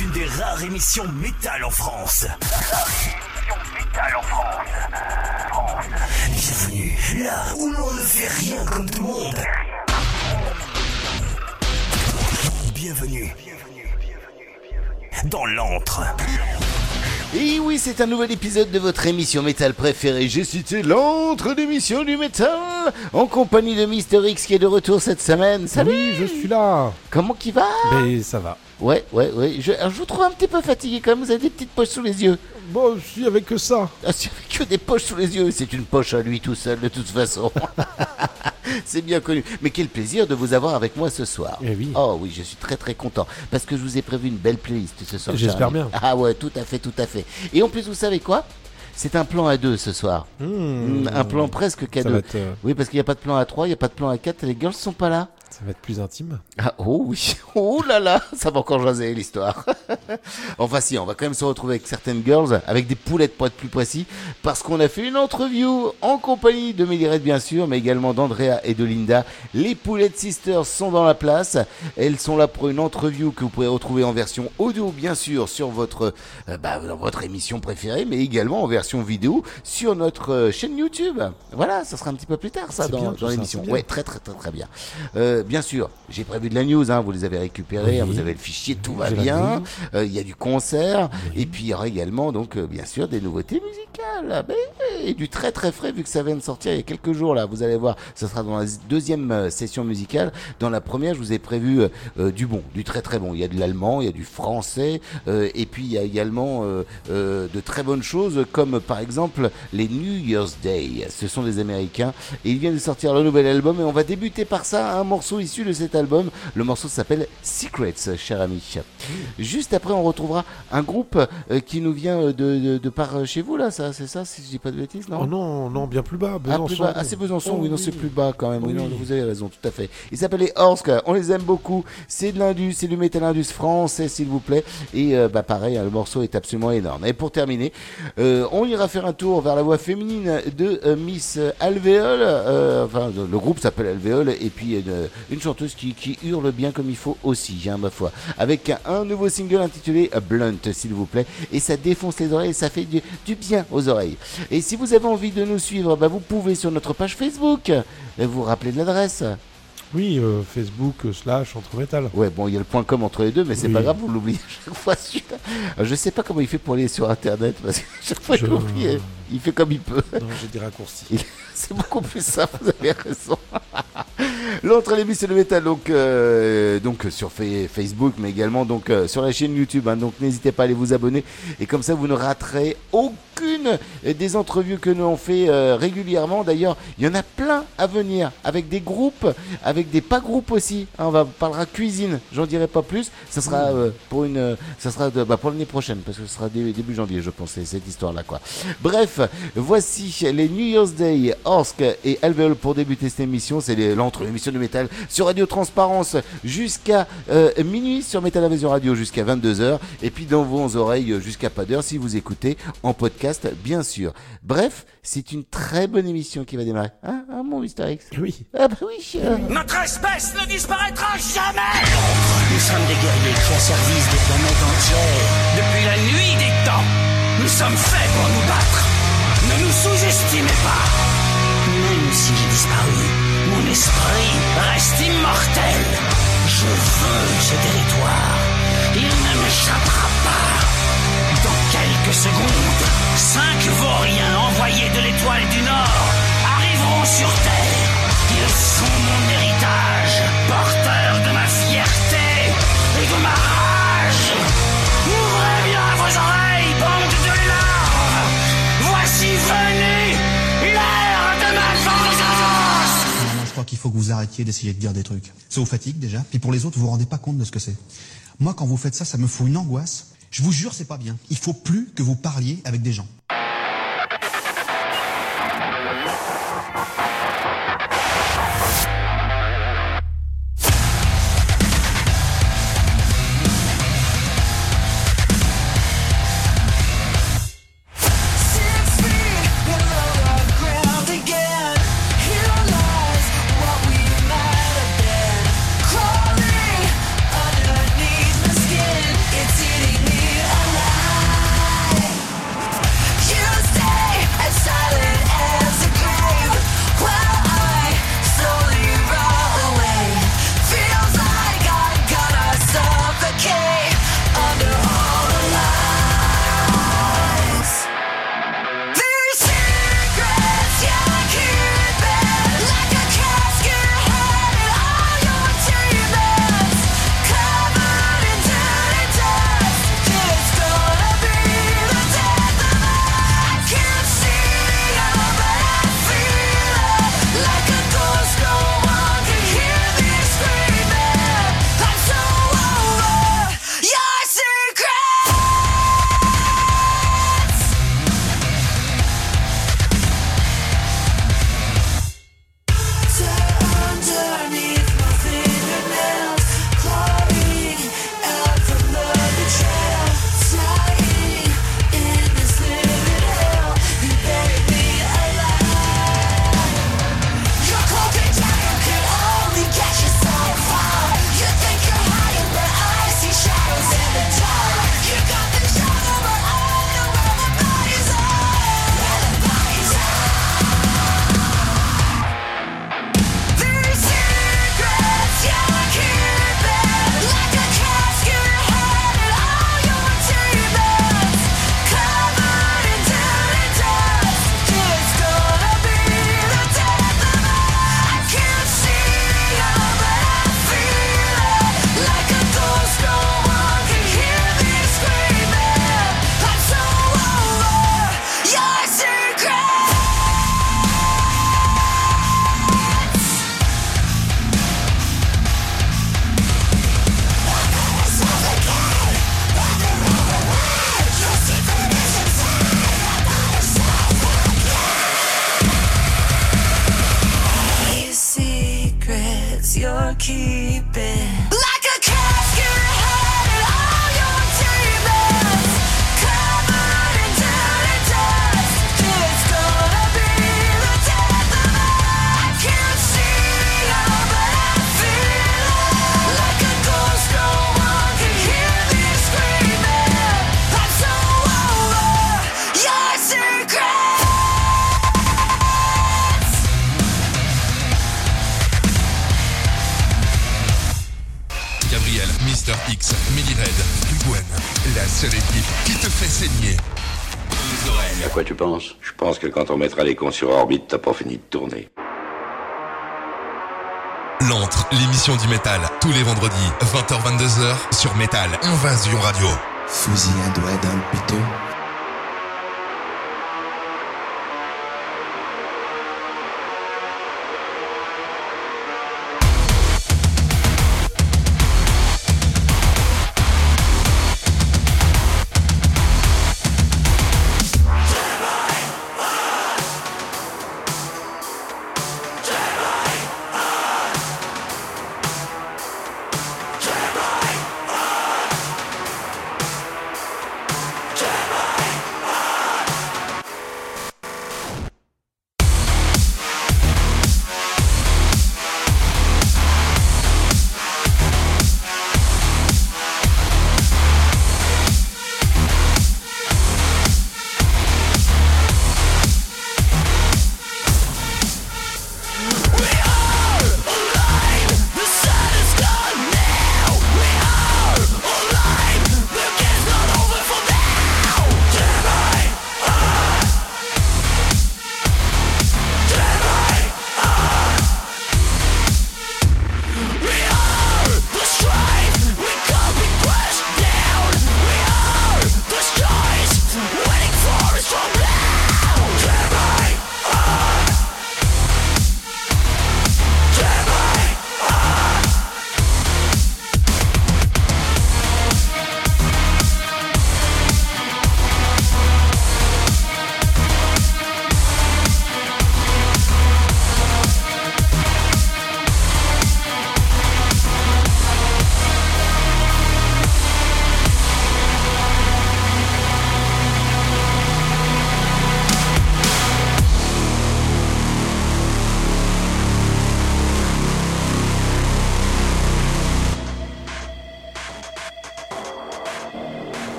Une des rares émissions métal en France. Métal en France. Bienvenue là où l'on ne fait rien comme tout le monde. Bienvenue dans l'antre. Et oui, c'est un nouvel épisode de votre émission métal préférée. J'ai cité l'entre d'émission du métal en compagnie de Mister X qui est de retour cette semaine. Salut Oui, je suis là. Comment qui va Mais ça va. Ouais, ouais, ouais. Je, alors, je vous trouve un petit peu fatigué quand même. Vous avez des petites poches sous les yeux. Bon, je suis avec que ça. Ah, c'est que des poches sous les yeux. C'est une poche à lui tout seul de toute façon. c'est bien connu. Mais quel plaisir de vous avoir avec moi ce soir. Eh oui. Oh oui, je suis très très content parce que je vous ai prévu une belle playlist ce soir. J'espère bien. Ah ouais, tout à fait, tout à fait. Et en plus, vous savez quoi? C'est un plan à deux ce soir. Hmm. Un plan presque cadeau. être, euh, Oui, parce qu'il n'y a pas de plan à 3, il n'y a pas de plan à 4, les girls sont pas là. Ça va être plus intime. Ah, oh oui, oh là là, ça va encore jaser l'histoire. enfin si, on va quand même se retrouver avec certaines girls, avec des poulettes pour être plus précis, parce qu'on a fait une interview en compagnie de Mélirette bien sûr, mais également d'Andrea et de Linda. Les poulettes sisters sont dans la place, elles sont là pour une interview que vous pourrez retrouver en version audio bien sûr sur votre, euh, bah, dans votre émission préférée, mais également en version vidéo sur notre euh, chaîne YouTube. Voilà, ça sera un petit peu plus tard ça dans, l'émission. Ouais, très très très très bien. Euh, bien sûr, j'ai prévu de la news, hein, vous les avez récupérés, hein, vous avez le fichier, tout va bien. Euh, Il y a du concert, et puis il y aura également donc euh, bien sûr des nouveautés musicales, Ah, ben, et du très très frais vu que ça vient de sortir il y a quelques jours là. Vous allez voir, ça sera dans la deuxième euh, session musicale. Dans la première, je vous ai prévu euh, euh, du bon, du très très bon. Il y a de l'allemand, il y a du français, euh, et puis il y a également euh, euh, de très bonnes choses comme par exemple les New Year's Day. Ce sont des Américains et ils viennent de sortir le nouvel album et on va débuter par ça, un morceau issu de cet album. Le morceau s'appelle Secrets, cher ami. Juste après, on retrouvera un groupe euh, qui nous vient euh, de, de, de par euh, chez vous là, ça, c'est ça, si je dis pas de bêtises, non? Oh non, non, bien plus bas. ah, Besançon. plus bas. Ah, c'est Besançon, Oh oui, non, c'est plus bas quand même. Oui, Oui. non, vous avez raison, tout à fait. Ils s'appellent les Orsk, on les aime beaucoup. C'est de l'Indus, c'est du métal Indus français, s'il vous plaît. Et euh, bah pareil, hein, le morceau est absolument énorme. Et pour terminer, euh, on ira faire un tour vers la voix féminine de euh, Miss Alvéole. Enfin, le groupe s'appelle Alvéole, et puis une, chanteuse qui, hurle bien comme il faut aussi, hein, ma foi. Avec un, nouveau single intitulé Blunt, s'il vous plaît. Et ça défonce les oreilles, ça fait du, bien aux oreilles. Et si vous avez envie de nous suivre, bah, vous pouvez sur notre page Facebook. Vous vous rappelez de l'adresse? Oui, euh, Facebook euh, slash entre métal. Ouais, bon, il y a le point com entre les deux, mais c'est Oui. pas grave, vous l'oubliez à chaque fois. celui-là. Euh, Je sais pas comment il fait pour aller sur Internet, parce que chaque fois Je- il l'oublie, il fait comme il peut. Non, j'ai des raccourcis. C'est beaucoup plus simple, vous avez raison. L'autre l'émission de métal, donc, euh, donc sur Fa- Facebook, mais également donc euh, sur la chaîne YouTube. hein. donc n'hésitez pas à aller vous abonner. Et comme ça, vous ne raterez aucune des entrevues que nous on fait euh, régulièrement. D'ailleurs, il y en a plein à venir, avec des groupes, avec des pas groupes aussi. hein. on va on parlera cuisine, j'en dirai pas plus. Ça sera euh, pour une, euh, ça sera de- bah, pour l'année prochaine, parce que ce sera dé- début janvier, je pense, cette histoire-là, quoi. Bref, voici les New Year's Day, Orsk et Alveol pour débuter cette émission. C'est l'émission de métal sur Radio Transparence jusqu'à euh, minuit sur Metal Invasion Radio jusqu'à 22h et puis dans vos oreilles euh, jusqu'à pas d'heure si vous écoutez en podcast, bien sûr. Bref, c'est une très bonne émission qui va démarrer. Hein, hein, mon Mister X? Oui. Ah bah oui. euh, Notre espèce ne disparaîtra jamais Nous sommes des guerriers qui au service des planètes entières. Depuis la nuit des temps, nous sommes faits pour nous battre. Ne nous sous-estimez pas. Même si j'ai disparu, mon esprit reste immortel. Je veux ce territoire. Il ne m'échappera pas. Dans quelques secondes, cinq vauriens envoyés de l'étoile du Nord arriveront sur Terre. Ils sont mon héritage, qu'il faut que vous arrêtiez d'essayer de dire des trucs. Ça vous fatigue déjà, puis pour les autres, vous vous rendez pas compte de ce que c'est. Moi, quand vous faites ça, ça me fout une angoisse. Je vous jure, c'est pas bien. Il faut plus que vous parliez avec des gens. quand on mettra les cons sur orbite, t'as pas fini de tourner. L'entre, l'émission du métal, tous les vendredis, 20h-22h, sur Métal Invasion Radio. Fusil à doigt d'un piteux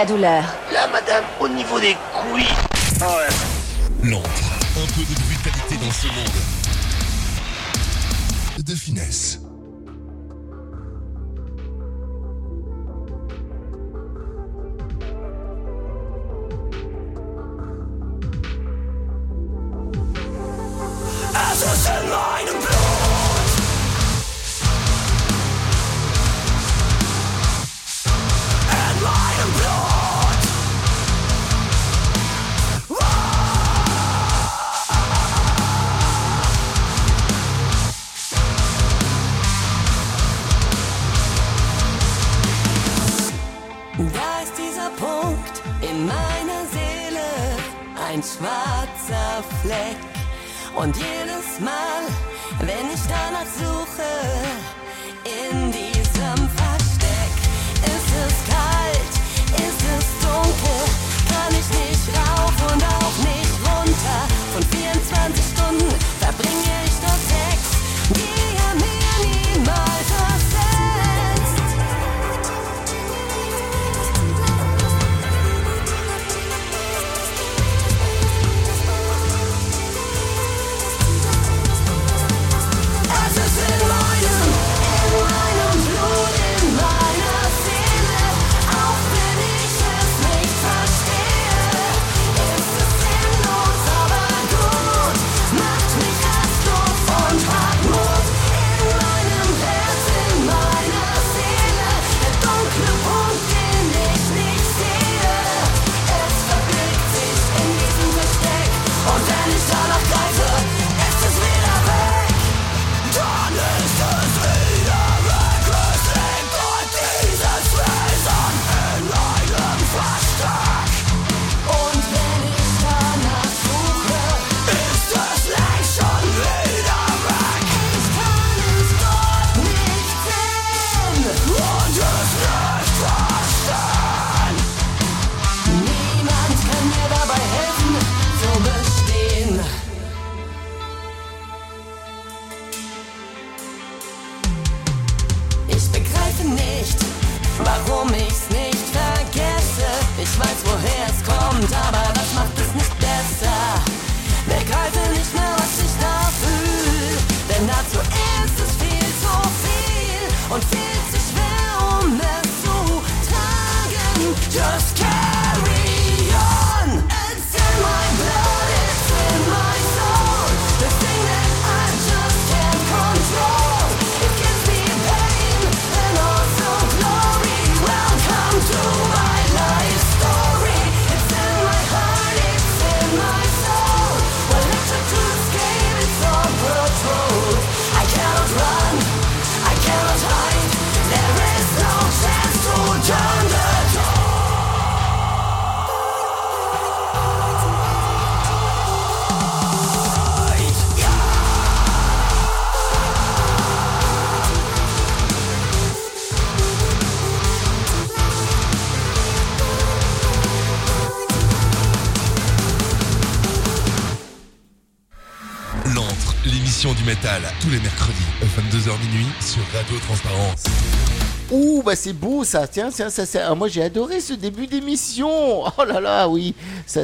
la douleur Là, madame, au niveau des couilles. L'antre. Un peu de brutalité dans ce monde. De finesse. Tous les mercredis, 22h minuit, sur Radio Transparence. Ouh, bah c'est beau ça, tiens, tiens, ça, ça- ah, moi j'ai adoré ce début d'émission. Oh là là, oui,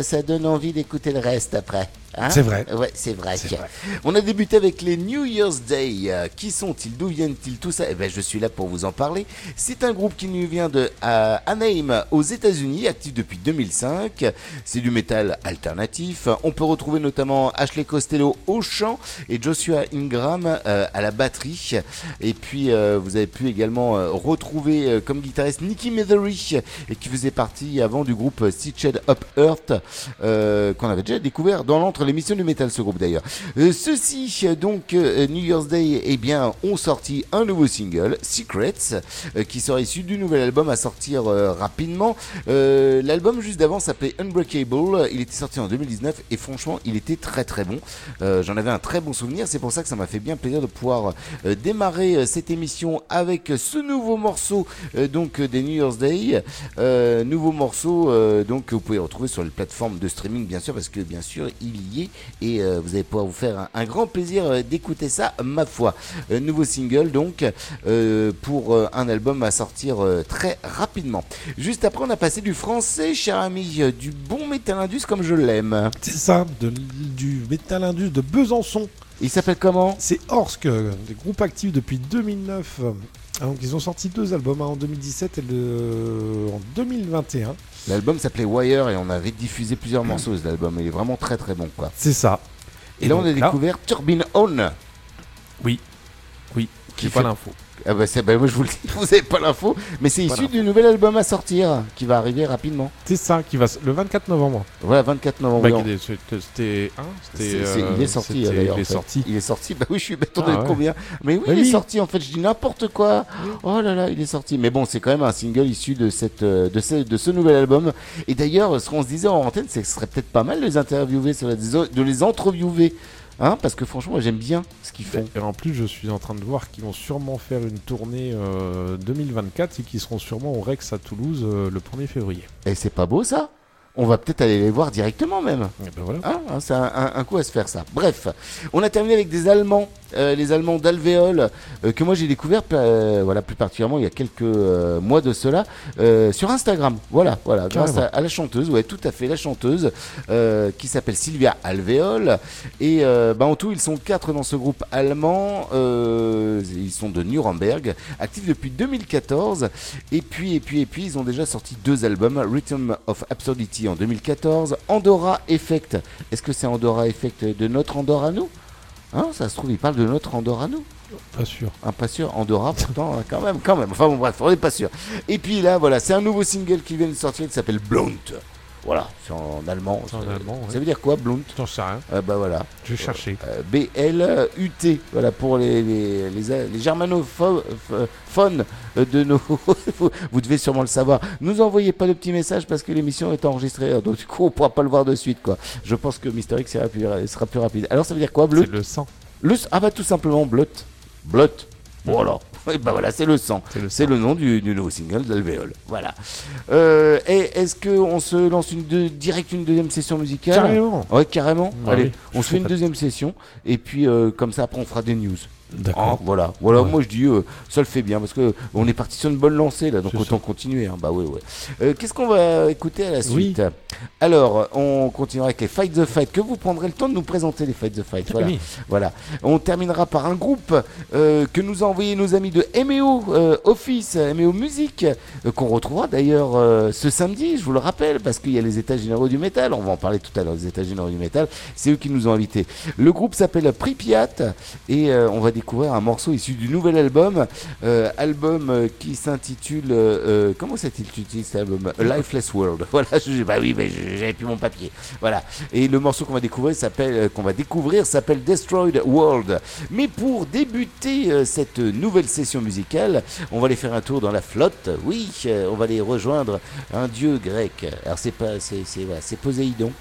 ça donne envie d'écouter le reste après. Hein. C'est vrai. Ouais, c'est vrai. Vrai. On a débuté avec les New Year's Day. Euh, Qui sont-ils? D'où viennent-ils Tout ça? Eh ben, je suis là pour vous en parler. C'est un groupe qui nous vient de euh, Anaheim aux États-Unis, actif depuis 2005. C'est du métal alternatif. On peut retrouver notamment Ashley Costello au chant et Joshua Ingram euh, à la batterie. Et puis, euh, vous avez pu également euh, retrouver euh, comme guitariste Nicky Methery, et qui faisait partie avant du groupe Stitched Up Earth, qu'on avait déjà découvert dans l'émission du métal, ce groupe d'ailleurs. Euh, Ceux-ci, euh, donc, euh, New Year's Day, eh bien, ont sorti un nouveau single, Secrets, qui sera issu du nouvel album à sortir rapidement. L'album juste d'avant s'appelait Unbreakable, il était sorti en 2019 et franchement, il était très très bon. J'en avais un très bon souvenir, c'est pour ça que ça m'a fait bien plaisir de pouvoir démarrer cette émission avec ce nouveau morceau donc des New Year's Day. Nouveau morceau donc que vous pouvez retrouver sur les plateformes de streaming bien sûr parce que bien sûr il et euh, vous allez pouvoir vous faire un, grand plaisir euh, d'écouter ça, ma foi. Euh, nouveau single donc pour un album à sortir très rapidement. Juste après, on a passé du français, cher ami, du bon Metal Indus comme je l'aime. C'est ça, du Metal Indus de Besançon. Il s'appelle comment C'est Orsk, euh, des groupes actifs depuis 2009. Ah, Donc ils ont sorti deux albums, un en 2017 et le... en 2021. L'album s'appelait Wire et on avait diffusé plusieurs morceaux de l'album. Il est vraiment très très bon quoi. C'est ça. Et, là, on a là- découvert Turbine On. Oui. Oui. Qui J'ai pas fait- l'info. Ah bah, c'est- bah, moi je vous le dis, vous avez pas l'info, mais c'est issu du nouvel album à sortir qui va arriver rapidement. C'est ça, qui va s- le 24 novembre. Voilà, 24 novembre. Bah, est- C'était. C'était. hein, c'était, C'est- c'est- euh, il est sorti c'était- d'ailleurs. Il est fait. sorti. Il est sorti. Bah oui, je suis bête. On Ah est ouais. combien Mais oui, Bah il est sorti. En fait, je dis n'importe quoi. Oh là là, il est sorti. Mais bon, c'est quand même un single issu de cette, euh, de ce, de ce nouvel album. Et d'ailleurs, ce qu'on se disait en antenne, c'est que ce serait peut-être pas mal de les interviewer, sur la- de les entreviewer, hein, parce que franchement, j'aime bien ce qu'ils font. Et en plus, je suis en train de voir qu'ils vont sûrement faire une tournée euh, 2024 et qu'ils seront sûrement au Rex à Toulouse euh, le 1er février. Et c'est pas beau ça? On va peut-être aller les voir directement même. Et ben voilà. Hein, hein, c'est un, un- un coup à se faire ça. Bref, on a terminé avec des Allemands, euh, les Allemands d'Alvéole, euh, que moi j'ai découvert euh, voilà, plus particulièrement il y a quelques mois de cela, sur Instagram. Voilà, voilà grâce à, la chanteuse, ouais, tout à fait, la chanteuse, qui s'appelle Sylvia Alvéole. Et bah, en tout, ils sont quatre dans ce groupe allemand. ils sont de Nuremberg, actifs depuis 2014. Et puis, et puis, et puis, ils ont déjà sorti deux albums Rhythm of Absurdity en 2014, Andorra Effect. Est-ce que c'est Andorra Effect de notre Andorra à nous? Hein, ça se trouve, il parle de notre Andorra à nous Pas sûr. un pas sûr, Andorra pourtant, quand même, quand même. Enfin bon, bref, on n'est pas sûr. Et puis là, voilà, c'est un nouveau single qui vient de sortir qui s'appelle Blunt. Voilà, c'est en allemand. En Ça- allemand, ouais. Ça veut dire quoi, Blunt J'en sais rien. Ah Bah voilà. Je vais chercher. Euh, B-L-U-T, voilà, pour les, les, les, les germanophones euh, de nos. vous, vous devez sûrement le savoir. Nous envoyez pas de petits messages parce que l'émission est enregistrée, donc du coup, on pourra pas le voir de suite, quoi. Je pense que Mister X sera plus, sera plus rapide. Alors, ça veut dire quoi, Blunt C'est le sang. le, ah bah tout simplement Blut. Blut. Voilà. Et bah voilà, c'est le sang. C'est le nom du, du nouveau single d'Alvéole. Voilà. Euh, et est-ce qu'on se lance une deux- direct une deuxième session musicale? Carrément. Ouais, carrément. Bah Allez, oui, on se fait une deuxième session. Et puis, euh, comme ça, après, on fera des news. Ah, D'accord. voilà, voilà. Ouais. Moi je dis, euh, ça le fait bien parce que on est parti sur une bonne lancée là, donc C'est autant continuer. hein. Bah ouais, ouais. Euh, Qu'est-ce qu'on va écouter à la Oui. suite? Alors, on continuera avec les Fight the Fight. Que vous prendrez le temps de nous présenter les Fight the Fight? Voilà. Oui. Voilà. On terminera par un groupe euh, que nous ont envoyé nos amis de MEO Office, MEO Musique, qu'on retrouvera d'ailleurs ce samedi, je vous le rappelle, parce qu'il y a les états généraux du métal. On va en parler tout à l'heure, les états généraux du métal. C'est eux qui nous ont invités. Le groupe s'appelle Pripyat et on va découvrir un morceau issu du nouvel album. euh, album euh, qui s'intitule. euh, euh, comment s'intitule cet album? Lifeless World. Voilà, je, bah oui, mais j'avais plus mon papier. Voilà. Et le morceau qu'on va découvrir s'appelle, qu'on va découvrir s'appelle Destroyed World. Mais pour débuter cette nouvelle session musicale, on va aller faire un tour dans la flotte. Oui, on va aller rejoindre un dieu grec. Alors c'est pas, c'est, c'est, voilà, c'est Poséidon.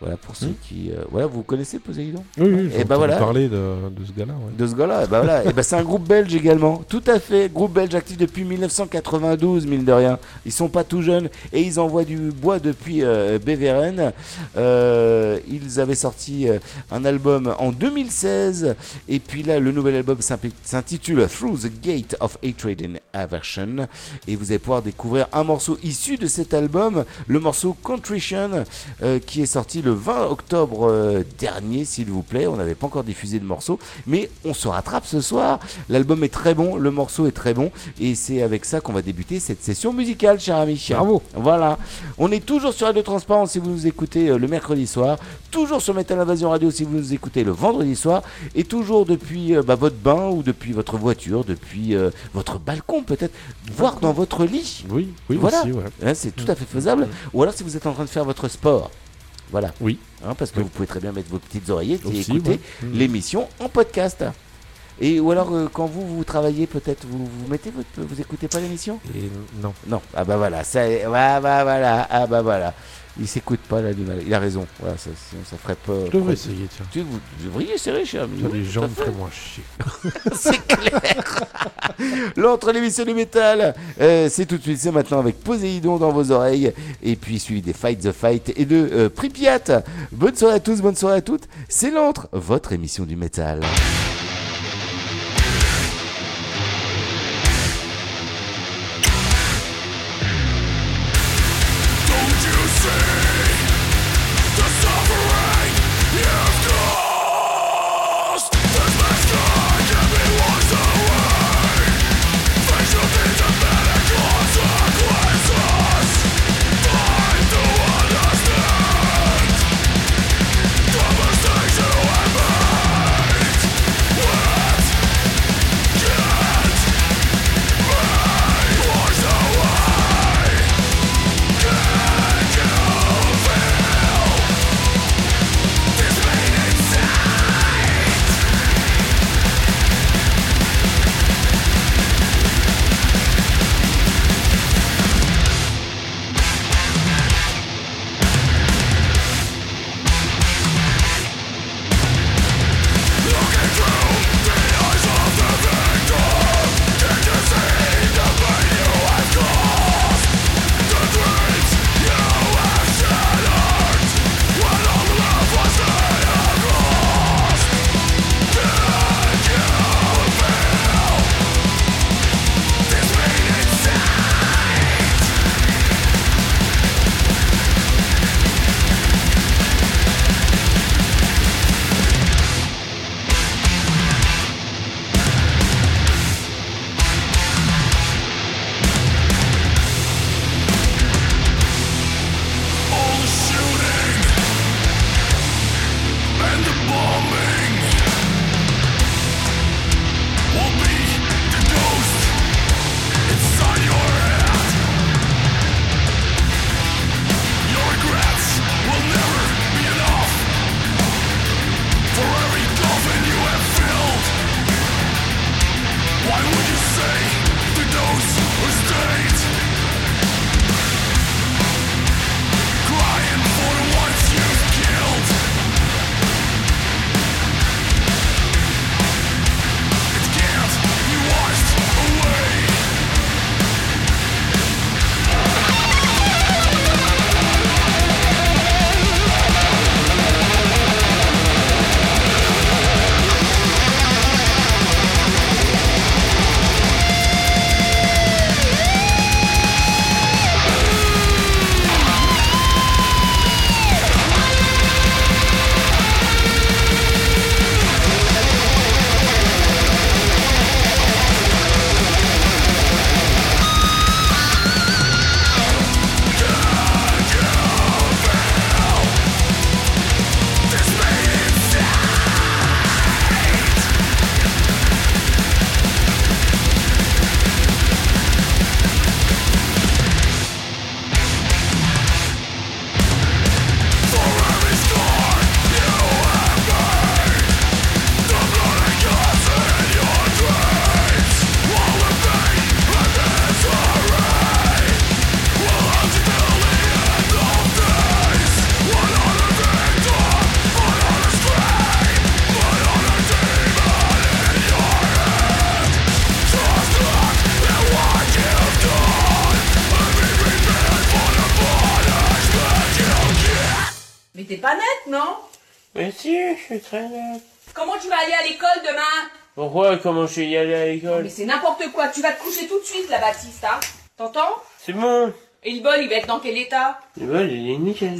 Voilà pour ceux qui, euh, voilà, vous connaissez Poséidon? Oui, oui, Et j'ai bah entendu voilà. parler de, de ce gars-là. ouais. de ce gars-là. Et bah voilà. et bah c'est un groupe belge également. Tout à fait. Groupe belge actif depuis 1992, mine de rien. Ils sont pas tout jeunes et ils envoient du bois depuis euh, Beveren. Euh, ils avaient sorti euh, un album en 2016 et puis là le nouvel album s'intitule Through the Gate of Hatred and Aversion et vous allez pouvoir découvrir un morceau issu de cet album, le morceau Contrition qui est sorti le 20 octobre euh, dernier s'il vous plaît. On n'avait pas encore diffusé de morceau mais on se rattrape ce soir. L'album est très bon, le morceau est très bon et c'est avec ça qu'on va débuter cette session musicale, cher ami. Bravo. Voilà. On est toujours sur Radio Transparence si vous nous écoutez euh, le mercredi soir, toujours sur Metal Invasion Radio si vous nous écoutez le vendredi soir et toujours depuis euh, bah, votre bain ou depuis votre voiture, depuis euh, votre balcon peut-être, voire dans votre lit. Oui, oui, Voilà. ouais. Hein, c'est tout à fait faisable. Ou alors si vous êtes en train de faire votre sport. Voilà. Oui. Hein, parce que Oui. vous pouvez très bien mettre vos petites oreillettes et écouter ouais. Mm. l'émission en podcast. Et ou alors euh, quand vous vous travaillez peut-être vous vous mettez votre vous écoutez pas l'émission? Non. Non. Ah bah voilà, ça bah voilà, ah bah voilà. Il s'écoute pas l'animal. Il a raison. Voilà, ça, sinon ça ferait pas. Je devrais essayer, tiens. Tu, vous devriez essayer, cher ami. Les gens me feraient moins chier. C'est clair. L'entre l'émission du métal, euh, c'est tout de suite, c'est maintenant avec Poséidon dans vos oreilles, et puis suivi des Fight the Fight et de euh, Pripyat. Bonne soirée à tous, bonne soirée à toutes. C'est l'entre, votre émission du métal. N'importe quoi, tu vas te coucher tout de suite là, Baptiste, hein T'entends? C'est bon. Et le bol, il va être dans quel état? Le bol, il est nickel.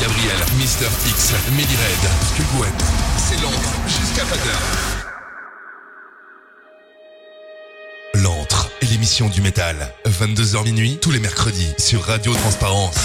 Gabriel, Mister X, Meli Red, Skullgouette, c'est l'antre jusqu'à pas d'heure. L'antre est l'émission du métal. 22h minuit, tous les mercredis, sur Radio Transparence.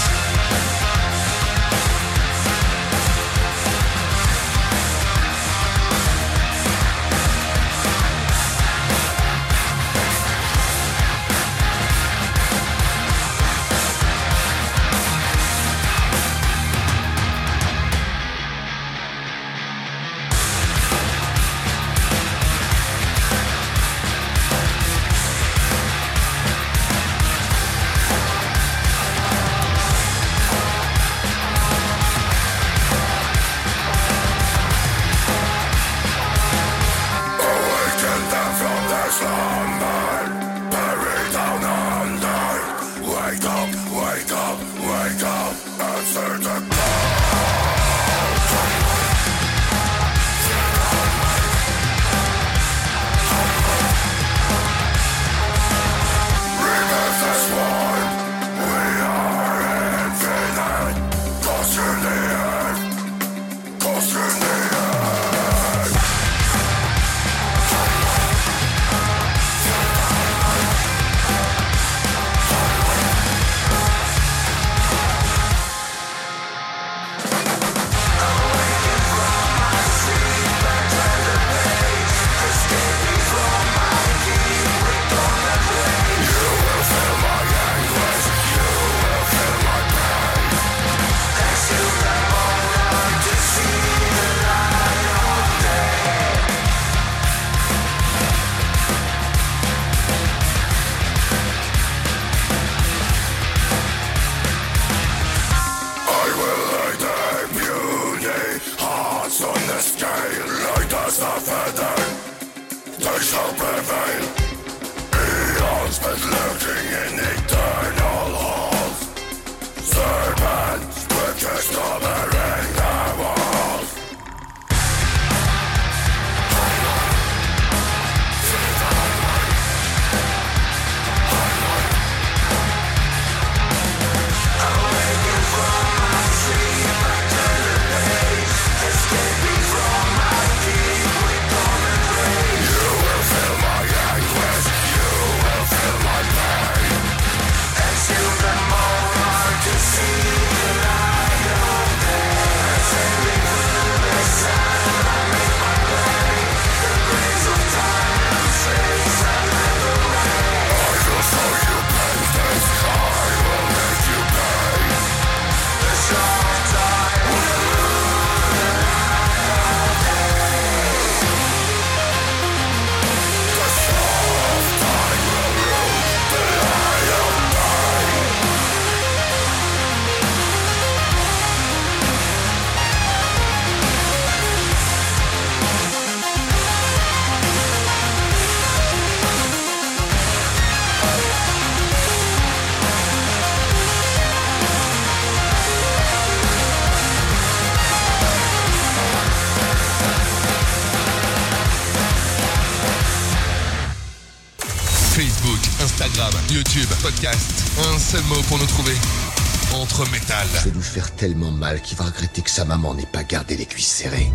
Un seul mot pour nous trouver. Entre métal. Je vais lui faire tellement mal qu'il va regretter que sa maman n'ait pas gardé les cuisses serrées.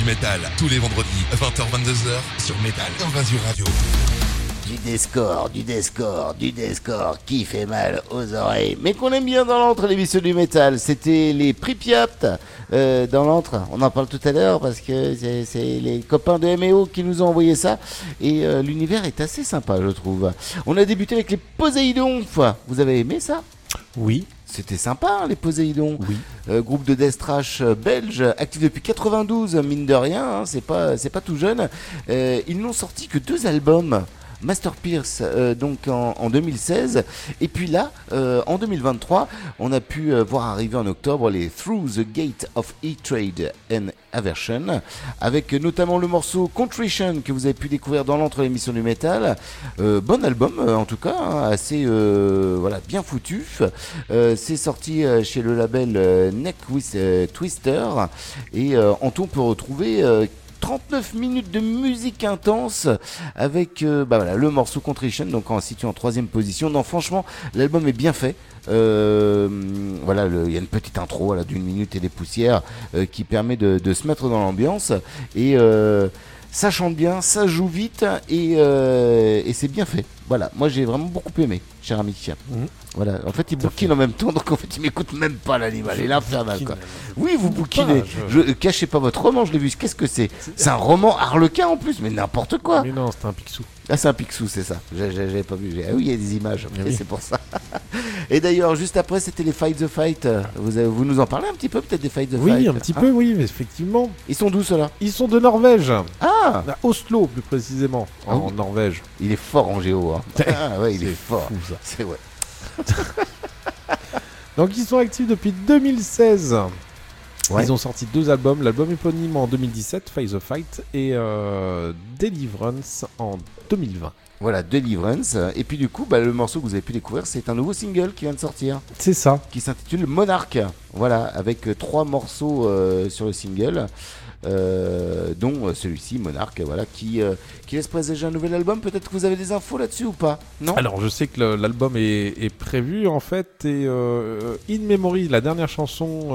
Du métal. Tous les vendredis, 20h-22h, sur Métal Invasion Radio. Du Descore, du Descore, du Descore qui fait mal aux oreilles. Mais qu'on aime bien dans l'antre, l'émission du métal. C'était les Pripyat euh, dans l'antre. On en parle tout à l'heure parce que c'est c'est les copains de MEO qui nous ont envoyé ça. Et euh, l'univers est assez sympa, je trouve. On a débuté avec les Poséidons. Vous avez aimé ça? Oui. C'était sympa, hein, les Poséidons. Oui. Euh, groupe de death trash euh, belge, actif depuis 92, mine de rien, hein, c'est pas, c'est pas tout jeune. Euh, ils n'ont sorti que deux albums. Master Pierce euh, donc en, en 2016 et puis là euh, en 2023 on a pu euh, voir arriver en octobre les Through the Gate of E-Trade and Aversion avec notamment le morceau Contrition que vous avez pu découvrir dans l'entre l'émission du métal. Euh, bon album euh, en tout cas hein, assez euh, voilà bien foutu. C'est sorti chez le label Neck with Twister. Et on peut retrouver 39 minutes de musique intense avec euh, bah voilà, le morceau Contrition donc en situé en troisième position. Non franchement l'album est bien fait. Euh, voilà il y a une petite intro d'une minute et des poussières euh, qui permet de, se mettre dans l'ambiance et ça chante bien, ça joue vite et, et c'est bien fait. Voilà, moi j'ai vraiment beaucoup aimé, cher ami. Mhm. Voilà, en fait il bouquine en même temps, donc en fait il m'écoute même pas l'animal, il est infernal quoi. Oui, vous bouquinez. je- Je, cachez pas votre roman, je l'ai vu. Qu'est-ce que c'est? C'est un roman harlequin en plus, mais n'importe quoi. Mais non, c'était un Picsou. Ah, c'est un Picsou, c'est ça. J'avais pas vu. Ah oui, il y a des images. Ok, oui. C'est pour ça. Et d'ailleurs, juste après, c'était les Fight the Fight. Euh, Vous, avez- vous nous en parlez un petit peu, peut-être des Fight the Oui, Fight un petit Hein peu, oui, mais effectivement. Ils sont d'où ceux-là? Ils sont de Norvège. Ah À Oslo, plus précisément, Ah en oui. Norvège. Il est fort en géo. Hein. Ah ouais, il est, C'est fort. C'est ouais. Donc ils sont actifs depuis 2016. Ouais. Ils ont sorti deux albums, l'album éponyme en 2017, Face the Fight, et euh, Deliverance en 2020. Voilà, Deliverance. Et puis du coup, bah, le morceau que vous avez pu découvrir, c'est un nouveau single qui vient de sortir. C'est ça. Qui s'intitule Monarch. Voilà, avec euh, trois morceaux euh, sur le single. Euh, dont euh, celui-ci, Monarch, voilà, qui, euh, qui laisse présager un nouvel album. Peut-être que vous avez des infos là-dessus ou pas Non? Alors je sais que l'album est, est prévu en fait, et In Memory, la dernière chanson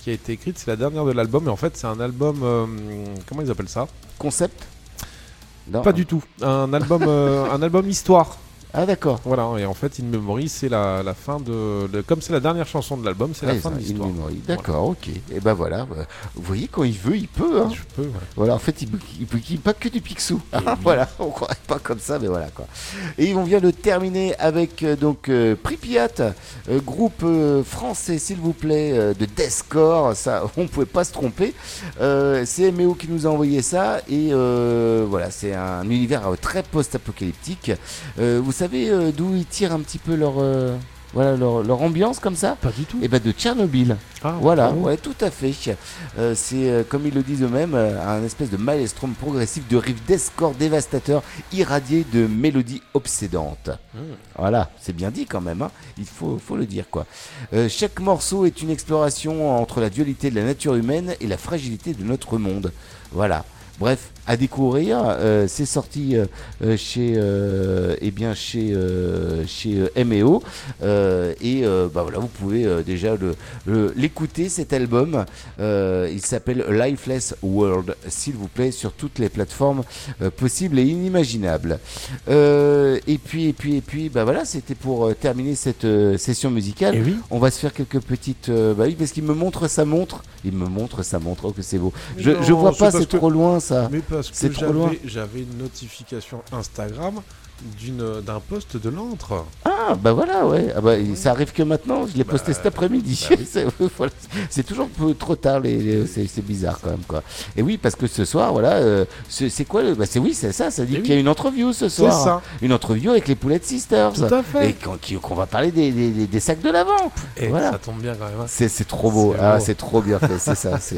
qui a été écrite, c'est la dernière de l'album, et en fait c'est un album, comment ils appellent ça? Concept? Non. Pas du tout, un album, euh, un album histoire. Ah d'accord. Voilà, et en fait In Memory c'est la, la fin de, de- comme c'est la dernière chanson de l'album, c'est la Ouais, fin ça, de In l'histoire. Memory. D'accord, ok. Et ben voilà. bah, Vous voyez, quand il veut, il peut. Hein. Je peux, ouais. Voilà, en fait, il il bouquine pas que du Picsou. Ah, voilà, on croirait pas comme ça, mais voilà quoi. Et on vient de terminer avec euh, donc euh, Pripyat, euh, groupe euh, français, s'il vous plaît, de deathcore. Ça, on pouvait pas se tromper. C'est MEO qui nous a envoyé ça et voilà, c'est un univers très post-apocalyptique. Vous savez euh, d'où ils tirent un petit peu leur euh, voilà leur, leur ambiance comme ça Pas du tout. Et ben de Tchernobyl. Ah, Voilà, ouais, tout à fait. Euh, c'est, comme ils le disent eux-mêmes, un espèce de maelstrom progressif de riffs d'escorts dévastateurs irradiés de mélodies obsédantes. Voilà, c'est bien dit quand même, hein. il faut, faut le dire quoi. Euh, chaque morceau est une exploration entre la dualité de la nature humaine et la fragilité de notre monde. Voilà. Bref, à découvrir, euh, c'est sorti euh, euh, chez, euh, eh bien chez, euh, chez euh, MEO euh, et euh, bah voilà, vous pouvez euh, déjà le- le- l'écouter cet album. Euh, il s'appelle Lifeless World, s'il vous plaît, sur toutes les plateformes euh, possibles et inimaginables. Euh, et puis et puis et puis bah voilà, c'était pour terminer cette euh, session musicale. Et oui. On va se faire quelques petites. euh, bah oui, parce qu'il me montre sa montre. Il me montre sa montre. Oh que c'est beau. Mais Je, non, je vois pas, c'est que- trop loin ça. Mais parce que j'avais, une notification Instagram d'un post de l'antre. Ah bah voilà ouais. Ah bah, ça arrive que maintenant. Je l'ai posté cet après-midi. bah oui. c'est, voilà. C'est toujours un peu trop tard. Les, les- c'est, bizarre quand même quoi. Et oui parce que ce soir voilà. euh, c'est, quoi le- bah, C'est oui c'est ça. Ça dit Eh qu'il y a une interview ce C'est soir. ça. Une interview avec les Poulettes Sisters. Tout à fait. Et qu'on, va parler des, des- des- des sacs de l'avant. Et Voilà. ça tombe bien quand même. hein. C'est, trop beau, C'est ah, beau. c'est trop bien fait, c'est ça, c'est,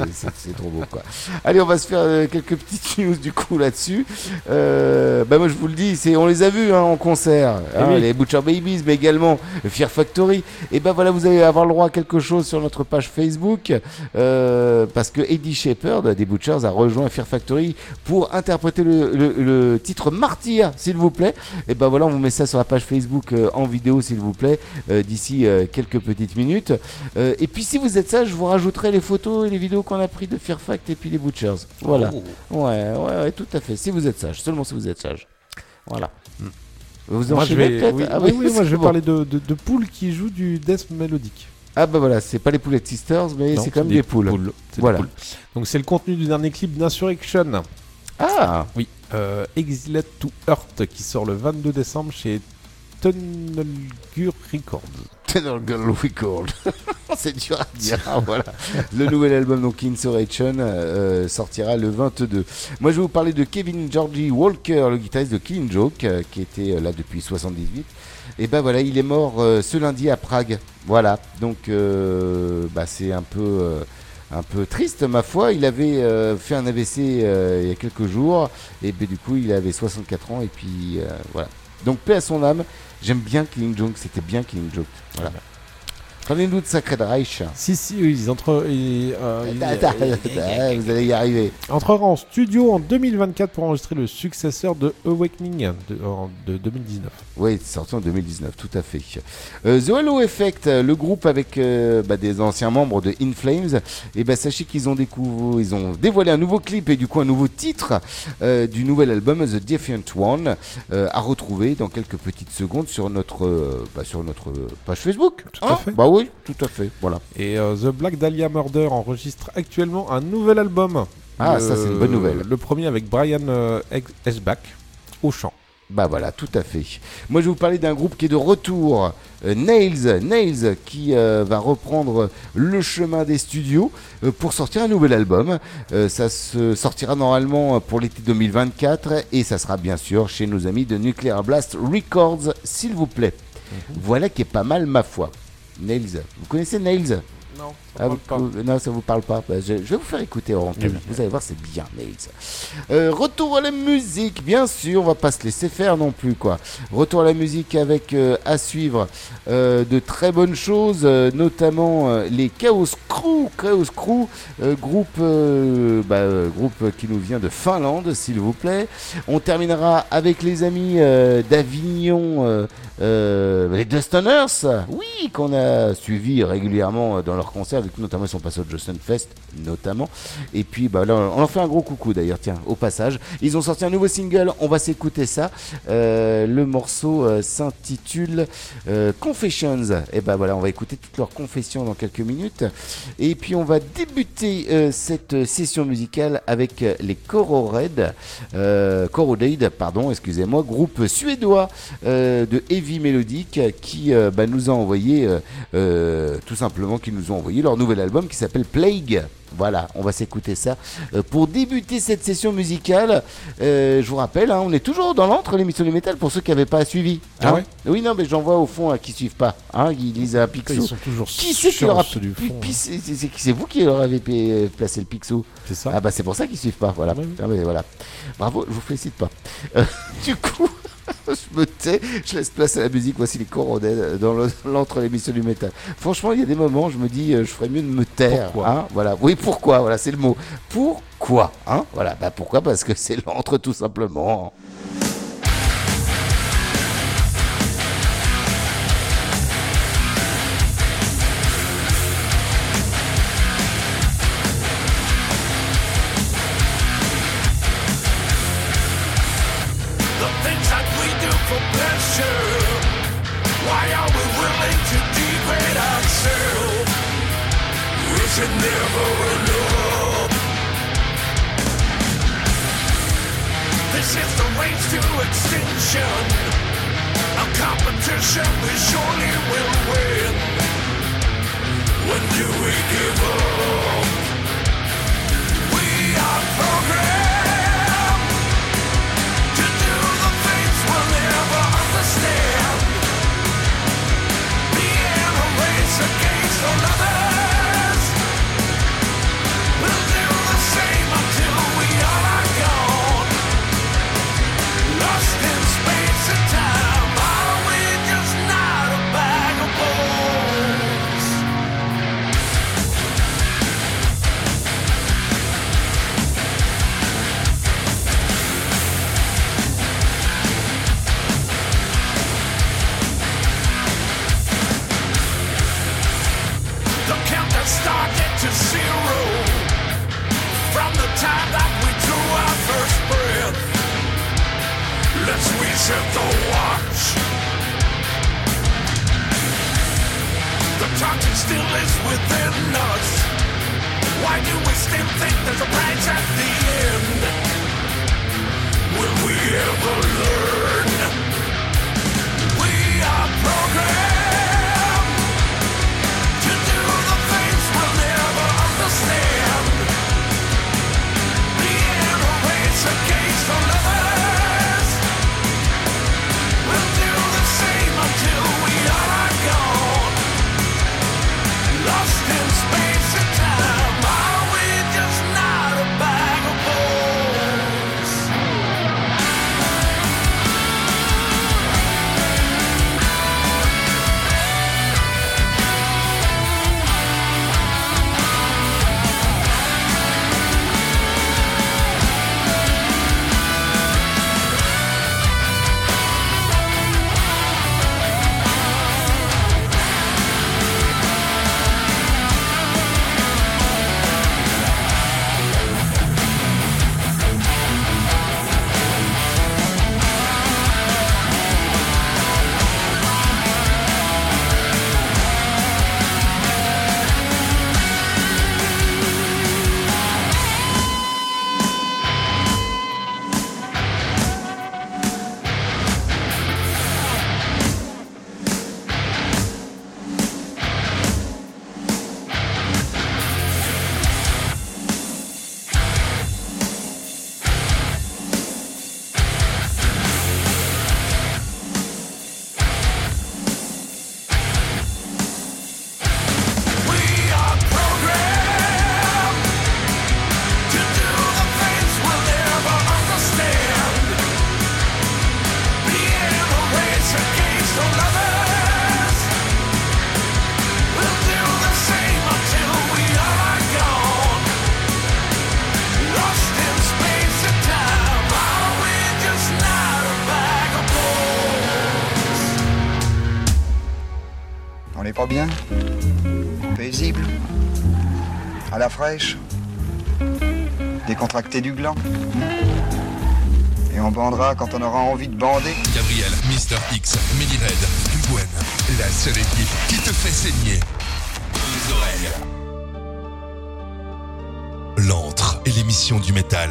trop beau quoi. Allez, on va se faire euh, quelques petites news du coup là-dessus. Euh, bah moi je vous le dis, c'est, on les a vu hein, en concert, hein, oui. les Butcher Babies, mais également Fear Factory. Et ben voilà, vous allez avoir le droit à quelque chose sur notre page Facebook, euh, parce que Eddie Shepard des Butchers a rejoint Fear Factory pour interpréter le, le- le titre Martyr, s'il vous plaît. Et ben voilà, on vous met ça sur la page Facebook euh, en vidéo, s'il vous plaît, euh, d'ici quelques petites minutes. Et puis si vous êtes sage, je vous rajouterai les photos et les vidéos qu'on a pris de Fear Fact et puis les Butchers. Voilà. Oh. Ouais, ouais, ouais, tout à fait. Si vous êtes sage, seulement si vous êtes sage. Voilà. Vous Moi, je vais, peut-être oui, Ah oui, oui, moi, je vais bon. parler de, de, de poules qui jouent du death mélodique. Ah bah voilà, c'est pas les Poulet Sisters, mais c'est quand même des, poules. Des Voilà. poules. Donc c'est le contenu du dernier clip d'Insurrection. Ah Oui, euh, Exiled to Earth qui sort le 22 décembre chez Tunnelgur Records. Tunnel Girl Record. c'est dur à dire. Ah, voilà. Le nouvel album, donc Insurrection, euh, sortira le 22. Moi, je vais vous parler de Kevin Georgie Walker, le guitariste de Killing Joke, euh, qui était euh, là depuis 78. Et ben voilà, il est mort euh, ce lundi à Prague. Voilà. Donc, euh, bah, c'est un peu. euh, un peu triste ma foi, il avait euh, fait un AVC euh, il y a quelques jours et ben, du coup il avait 64 ans et puis euh, voilà. Donc paix à son âme, j'aime bien Killing Joke, c'était bien Killing Joke. Voilà. Parlez-nous de Sacred Reich. Si, si, oui, ils entre, ils, euh, ils- attends, vous allez y arriver. entrera en studio en 2024 pour enregistrer le successeur de Awakening de, en- de 2019. Oui, c'est sorti en 2019, tout à fait. Euh, The Halo Effect, euh, le groupe avec euh, bah, des anciens membres de In Flames, et ben sachez qu'ils ont, ils ont dévoilé un nouveau clip et du coup un nouveau titre du nouvel album The Defiant One, à retrouver dans quelques petites secondes sur notre, bah, sur notre page Facebook. Tout à Hein fait. Bah oui, tout à fait. Voilà. Et euh, The Black Dahlia Murder enregistre actuellement un nouvel album. Ah, Le- ça, c'est une bonne nouvelle. Le premier avec Brian euh, Eschbach au chant. Bah voilà, tout à fait. Moi, je vais vous parler d'un groupe qui est de retour, euh, Nails, Nails, qui euh, va reprendre le chemin des studios euh, pour sortir un nouvel album. Ça se sortira normalement pour l'été 2024 et ça sera bien sûr chez nos amis de Nuclear Blast Records, s'il vous plaît. Voilà qui est pas mal, ma foi. Nails, vous connaissez Nails Non, ah, vous- vous- non, ça vous parle pas. Bah, je, je vais vous faire écouter en. Vous allez voir, c'est bien. Euh, retour à la musique, bien sûr. On va pas se laisser faire non plus, quoi. Retour à la musique avec euh, à suivre euh, de très bonnes choses, euh, notamment les Chaos Crew, Chaos Crew, groupe, bah, groupe qui nous vient de Finlande, s'il vous plaît. On terminera avec les amis d'Avignon, les Dustoners, oui, qu'on a suivi régulièrement dans leurs concerts, notamment ils sont passés au Justin Fest, notamment. Et puis bah, là, on leur fait un gros coucou d'ailleurs, tiens, au passage. Ils ont sorti un nouveau single, on va s'écouter ça. Euh, le morceau euh, s'intitule euh, Confessions. Et ben voilà, on va écouter toutes leurs confessions dans quelques minutes. Et puis on va débuter cette session musicale avec les Corored, euh, Corored, pardon, excusez-moi, groupe suédois de heavy mélodique qui bah, nous a envoyé tout simplement qui nous ont envoyé leur nouvel album qui s'appelle Plague. Voilà, on va s'écouter ça Euh, pour débuter cette session musicale. euh, je vous rappelle, hein, on est toujours dans l'entre l'émission du métal pour ceux qui n'avaient pas suivi. Ah hein. ouais oui, non, mais j'en vois au fond hein, qui suivent pas. Hein, ils lisent un pixel. Ils sont toujours Qui c'est qui leur a hein. c'est- vous qui leur avez pi- placé le pixel. C'est ça. Ah bah c'est pour ça qu'ils suivent pas. Voilà. Ah, mais voilà. Bravo, je vous félicite pas. Euh, du coup, je me tais, je laisse place à la musique. Voici les coronets dans le- l'entre l'émission du métal. Franchement, il y a des moments, je me dis, euh, je ferais mieux de me taire. Pourquoi hein, voilà. Oui, pourquoi Voilà, c'est le mot. Pourquoi hein Voilà. Bah pourquoi? Parce que c'est l'entre tout simplement. fraîche, décontracter du gland. Et on bandera quand on aura envie de bander. Gabriel, Mister X, Melired, Gwen, la seule équipe qui te fait saigner les oreilles. L'antre et l'émission du métal.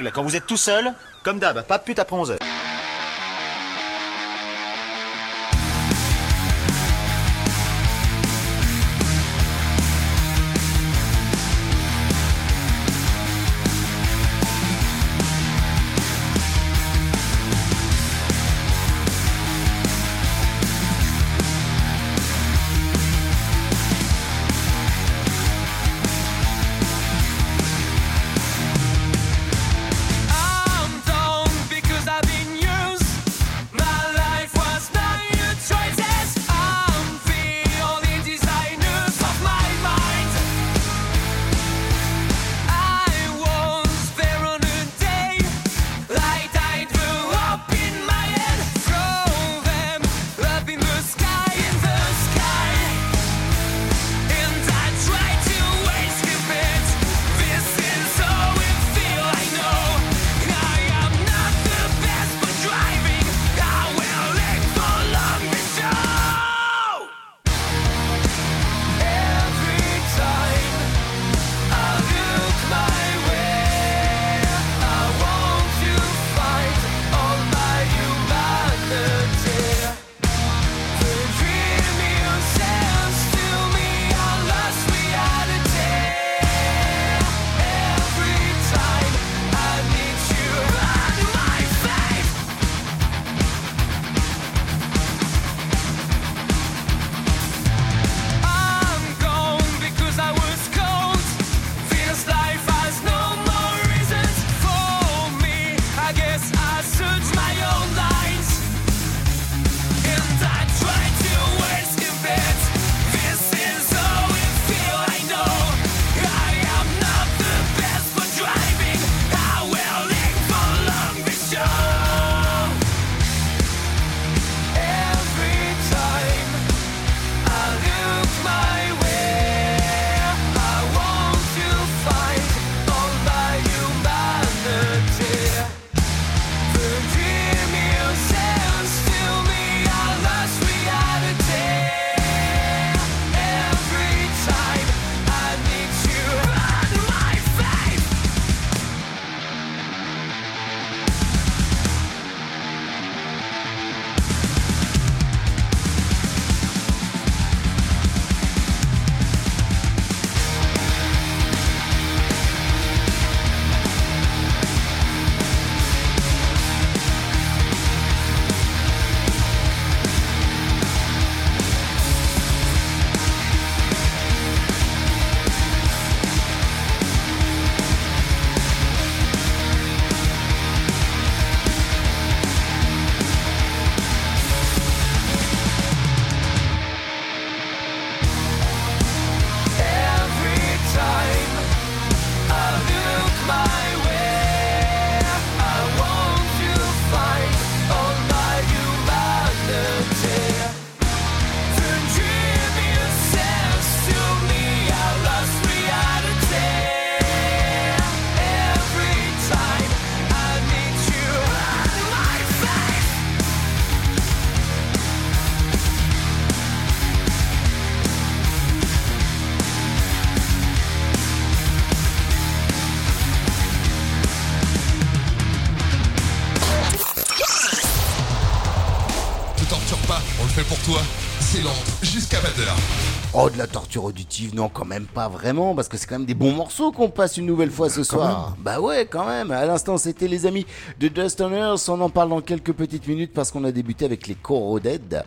Quand vous êtes tout seul, comme d'hab, pas de pute après 11 torture auditive, non, quand même pas vraiment, parce que c'est quand même des bons morceaux qu'on passe une nouvelle fois ce soir. Bah ouais, quand même. À l'instant, c'était les amis de Dust on Earth. On en parle dans quelques petites minutes parce qu'on a débuté avec les Corroded,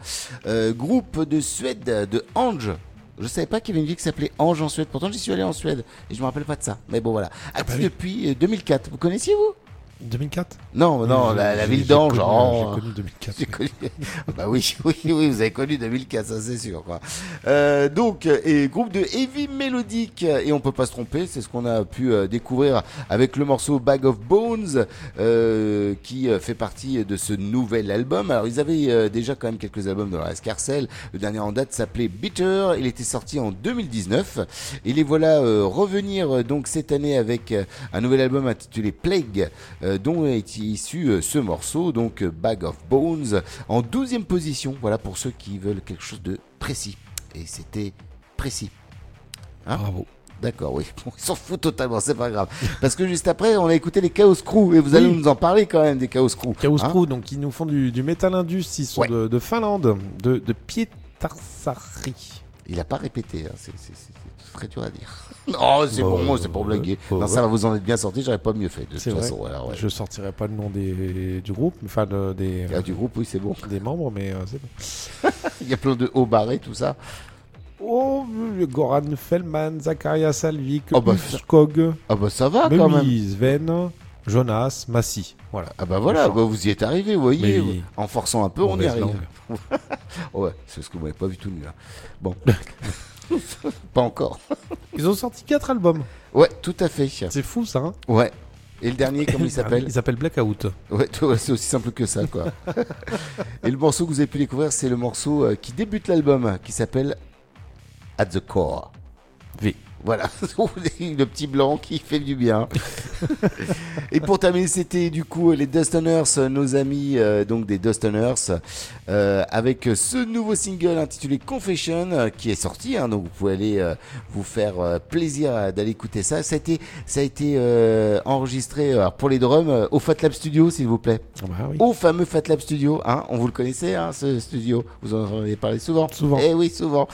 euh, groupe de Suède de Ange. Je savais pas qu'il y avait une ville qui s'appelait Ange en Suède. Pourtant, j'y suis allé en Suède et je me rappelle pas de ça. Mais bon, voilà. Actif depuis euh, 2004. Vous connaissiez vous? 2004 Non, non, Oui, la, ville d'Ange. oh. j'ai connu 2004. J'ai connu- bah oui, oui, oui, vous avez connu 2004, ça c'est sûr. Quoi. Euh, donc, et groupe de heavy mélodique, et on peut pas se tromper, c'est ce qu'on a pu euh, découvrir avec le morceau Bag of Bones, euh, qui euh, fait partie de ce nouvel album. Alors, ils avaient euh, déjà quand même quelques albums dans la escarcelle. Le dernier en date s'appelait Bitter, il était sorti en 2019, et les voilà euh, revenir donc cette année avec un nouvel album intitulé Plague, euh, dont est issu euh, ce morceau, donc euh, Bag of Bones, en 12e position. Voilà pour ceux qui veulent quelque chose de précis. Et c'était précis. Hein Bravo. D'accord, oui. Ils s'en foutent totalement, c'est pas grave. Parce que juste après, on a écouté les Chaos Crew et vous allez nous en parler quand même des Chaos Crew. Chaos Hein Crew, donc ils nous font du, du Metal Indus, ils sont Ouais. de, de Finlande, de, de Pietarsari. Il a pas répété, hein, c'est très dur à dire. Non, c'est Bah, bon, c'est pour blaguer. non, ouais. ça va, vous en êtes bien sorti, j'aurais pas mieux fait de toute vrai. façon. voilà, ouais. Je sortirai pas le nom des, du groupe, enfin de- des, Ah, du groupe, oui, c'est bon. des membres, mais euh, c'est bon. Il y a plein de hauts barrés, tout ça. Oh, Goran Feldman, Zakaria Salvik, Oh, bah, Skog, Ah bah ça va quand même. Sven, Jonas, Massi. Voilà. Ah bah voilà, bah, vous y êtes arrivé, vous voyez. Mais- En forçant un peu, on y arrive. ouais, c'est ce que vous m'avez pas vu tout nu. Là. Bon. pas encore. Ils ont sorti 4 albums. Ouais, tout à fait. C'est fou ça. Hein Ouais. Et le dernier, comment il s'appelle Il s'appelle Blackout. Ouais, c'est aussi simple que ça, quoi. Et le morceau que vous avez pu découvrir, c'est le morceau euh, qui débute l'album, qui s'appelle At the Core. Voilà, le petit blanc qui fait du bien. Et pour terminer, c'était du coup les Dustoners, nos amis euh, donc des Dustoners, euh, avec ce nouveau single intitulé Confession euh, qui est sorti. hein, donc vous pouvez aller vous faire plaisir d'aller écouter ça. Ça a été, ça a été enregistré pour les drums au Fat Lab Studio, s'il vous plaît. Ah bah oui. Au fameux Fat Lab Studio, hein, on vous le connaissez, hein, ce studio. Vous en avez parlé souvent. Souvent. Eh oui, souvent.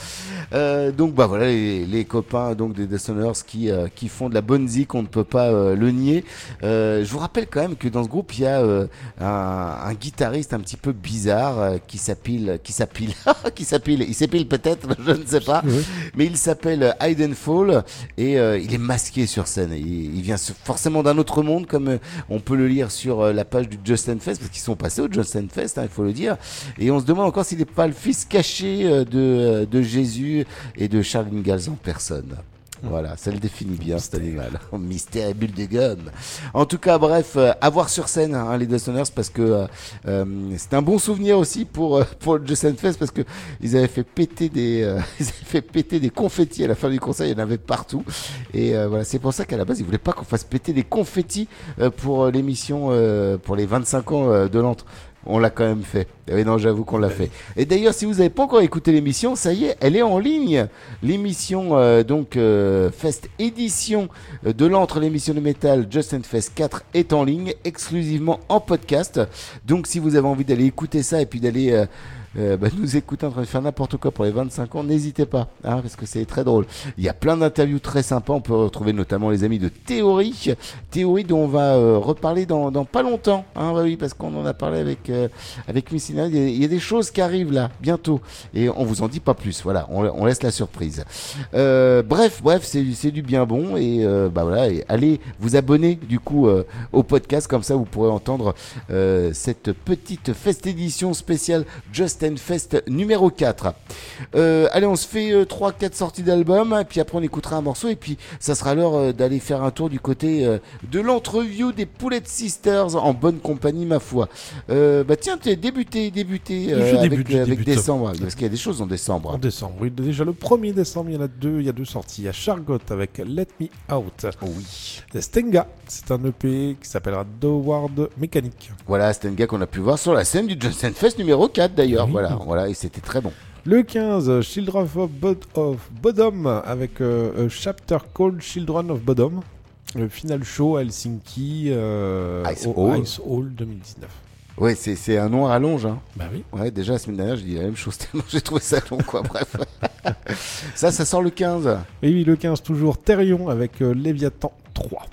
Donc bah voilà les, les copains donc des Dustoners qui euh, qui font de la bonne zik, on ne peut pas euh, le nier. Euh, je vous rappelle quand même que dans ce groupe il y a euh, un, un guitariste un petit peu bizarre euh, qui s'appelle qui s'appelle qui s'appelle il s'appelle peut-être je ne sais pas Oui. mais il s'appelle Hayden Fall et euh, il est masqué sur scène. Il, il vient forcément d'un autre monde, comme on peut le lire sur la page du Justin Fest, parce qu'ils sont passés au Justin Fest, hein, il faut le dire. Et on se demande encore s'il n'est pas le fils caché de, de Jésus et de Charles Ingalls en personne. Voilà, ça le définit bien cet animal. Mystère et bulle de gomme. En tout cas, bref, euh, à voir sur scène hein, les Dustoners parce que euh, euh, c'est un bon souvenir aussi pour euh, pour le Just Fest parce que ils avaient fait péter des euh, ils avaient fait péter des confettis à la fin du concert, il y en avait partout. Et euh, voilà, c'est pour ça qu'à la base ils voulaient pas qu'on fasse péter des confettis euh, pour l'émission euh, pour les 25 ans euh, de l'antre. On l'a quand même fait. Eh oui, non, j'avoue qu'on l'a fait. Et d'ailleurs, si vous n'avez pas encore écouté l'émission, ça y est, elle est en ligne. L'émission, euh, donc, euh, Fest édition euh, de l'entre l'émission de métal Justin Fest 4 est en ligne, exclusivement en podcast. Donc, si vous avez envie d'aller écouter ça et puis d'aller euh, bah, nous écouter en train de faire n'importe quoi pour les 25 ans, n'hésitez pas, hein, parce que c'est très drôle. Il y a plein d'interviews très sympas. On peut retrouver notamment les amis de Théorie, Théorie dont on va euh, reparler dans, dans pas longtemps. Hein, bah oui, parce qu'on en a parlé avec euh, avec Missina. Il y, a, des choses qui arrivent là bientôt, et on vous en dit pas plus. Voilà, on, laisse la surprise. Euh, bref, bref, c'est du bien bon et euh, bah voilà, allez vous abonner du coup euh, au podcast comme ça vous pourrez entendre cette petite fest édition spéciale Just Fest numéro 4. Euh, allez, on se fait 3-4 sorties d'albums, puis après on écoutera un morceau, et puis ça sera l'heure euh, d'aller faire un tour du côté euh, de l'entreview des Poulet Sisters en bonne compagnie, ma foi. Euh, bah tiens, tu débuté, débuté euh, avec, débute, avec décembre, parce qu'il y a des choses en décembre. En décembre, oui. Déjà le 1er décembre, il y en a deux, il y a deux sorties. Il y a Chargot avec Let Me Out. Oui. Il y a Stenga, c'est un EP qui s'appellera Doward Mécanique. Voilà, gars qu'on a pu voir sur la scène du Johnson Fest numéro 4 d'ailleurs. Voilà, voilà, et c'était très bon. Le 15, Children of, Bod- of Bodom avec euh, a chapter called Children of Bodom. Le final show à Helsinki euh, Ice au Hall. Ice Hall 2019. Ouais, c'est un nom à rallonge. Hein. Bah oui. Ouais, déjà la semaine dernière, j'ai dit la même chose tellement j'ai trouvé ça long, quoi. Bref. ça, ça sort le 15. Et oui, le 15 toujours Therion avec euh, Léviathan 3.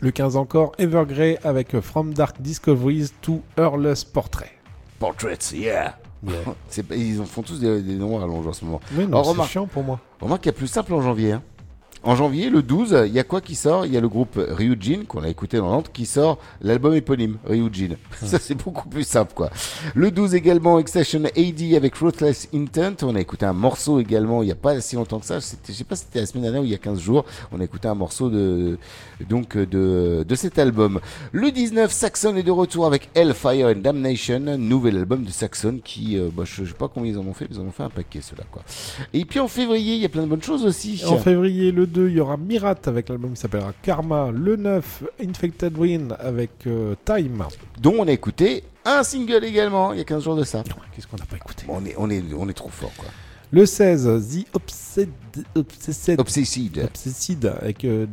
Le 15 encore Evergrey avec euh, From Dark Discoveries to Earless Portrait. Portraits, yeah. Ils en font tous des, des noms à en ce moment. Oui, non, Alors, c'est remarque, chiant pour moi. remarque qu'il y a plus simple en janvier. hein. En janvier, le 12, il y a quoi qui sort? Il y a le groupe Ryujin, qu'on a écouté dans l'antre, qui sort l'album éponyme, Ryujin. Ça, c'est beaucoup plus simple, quoi. Le 12 également, Extension AD avec Ruthless Intent. On a écouté un morceau également, il n'y a pas si longtemps que ça. Je sais pas si c'était la semaine dernière ou il y a 15 jours. On a écouté un morceau de, donc, de, de cet album. Le 19, Saxon est de retour avec Hellfire and Damnation, nouvel album de Saxon qui, euh, bah, je, je sais pas combien ils en ont fait, mais ils en ont fait un paquet, ceux-là, quoi. Et puis en février, il y a plein de bonnes choses aussi. En février, le 2, il y aura Mirat avec l'album qui s'appellera Karma. Le 9, Infected Wind avec euh, Time. dont on a écouté un single également il y a 15 jours de ça. Qu'est-ce qu'on n'a pas écouté? On est, on est, on est trop fort quoi. Le 16, The Obsed... Obsessed. Obsessed. Obsessed, avec euh.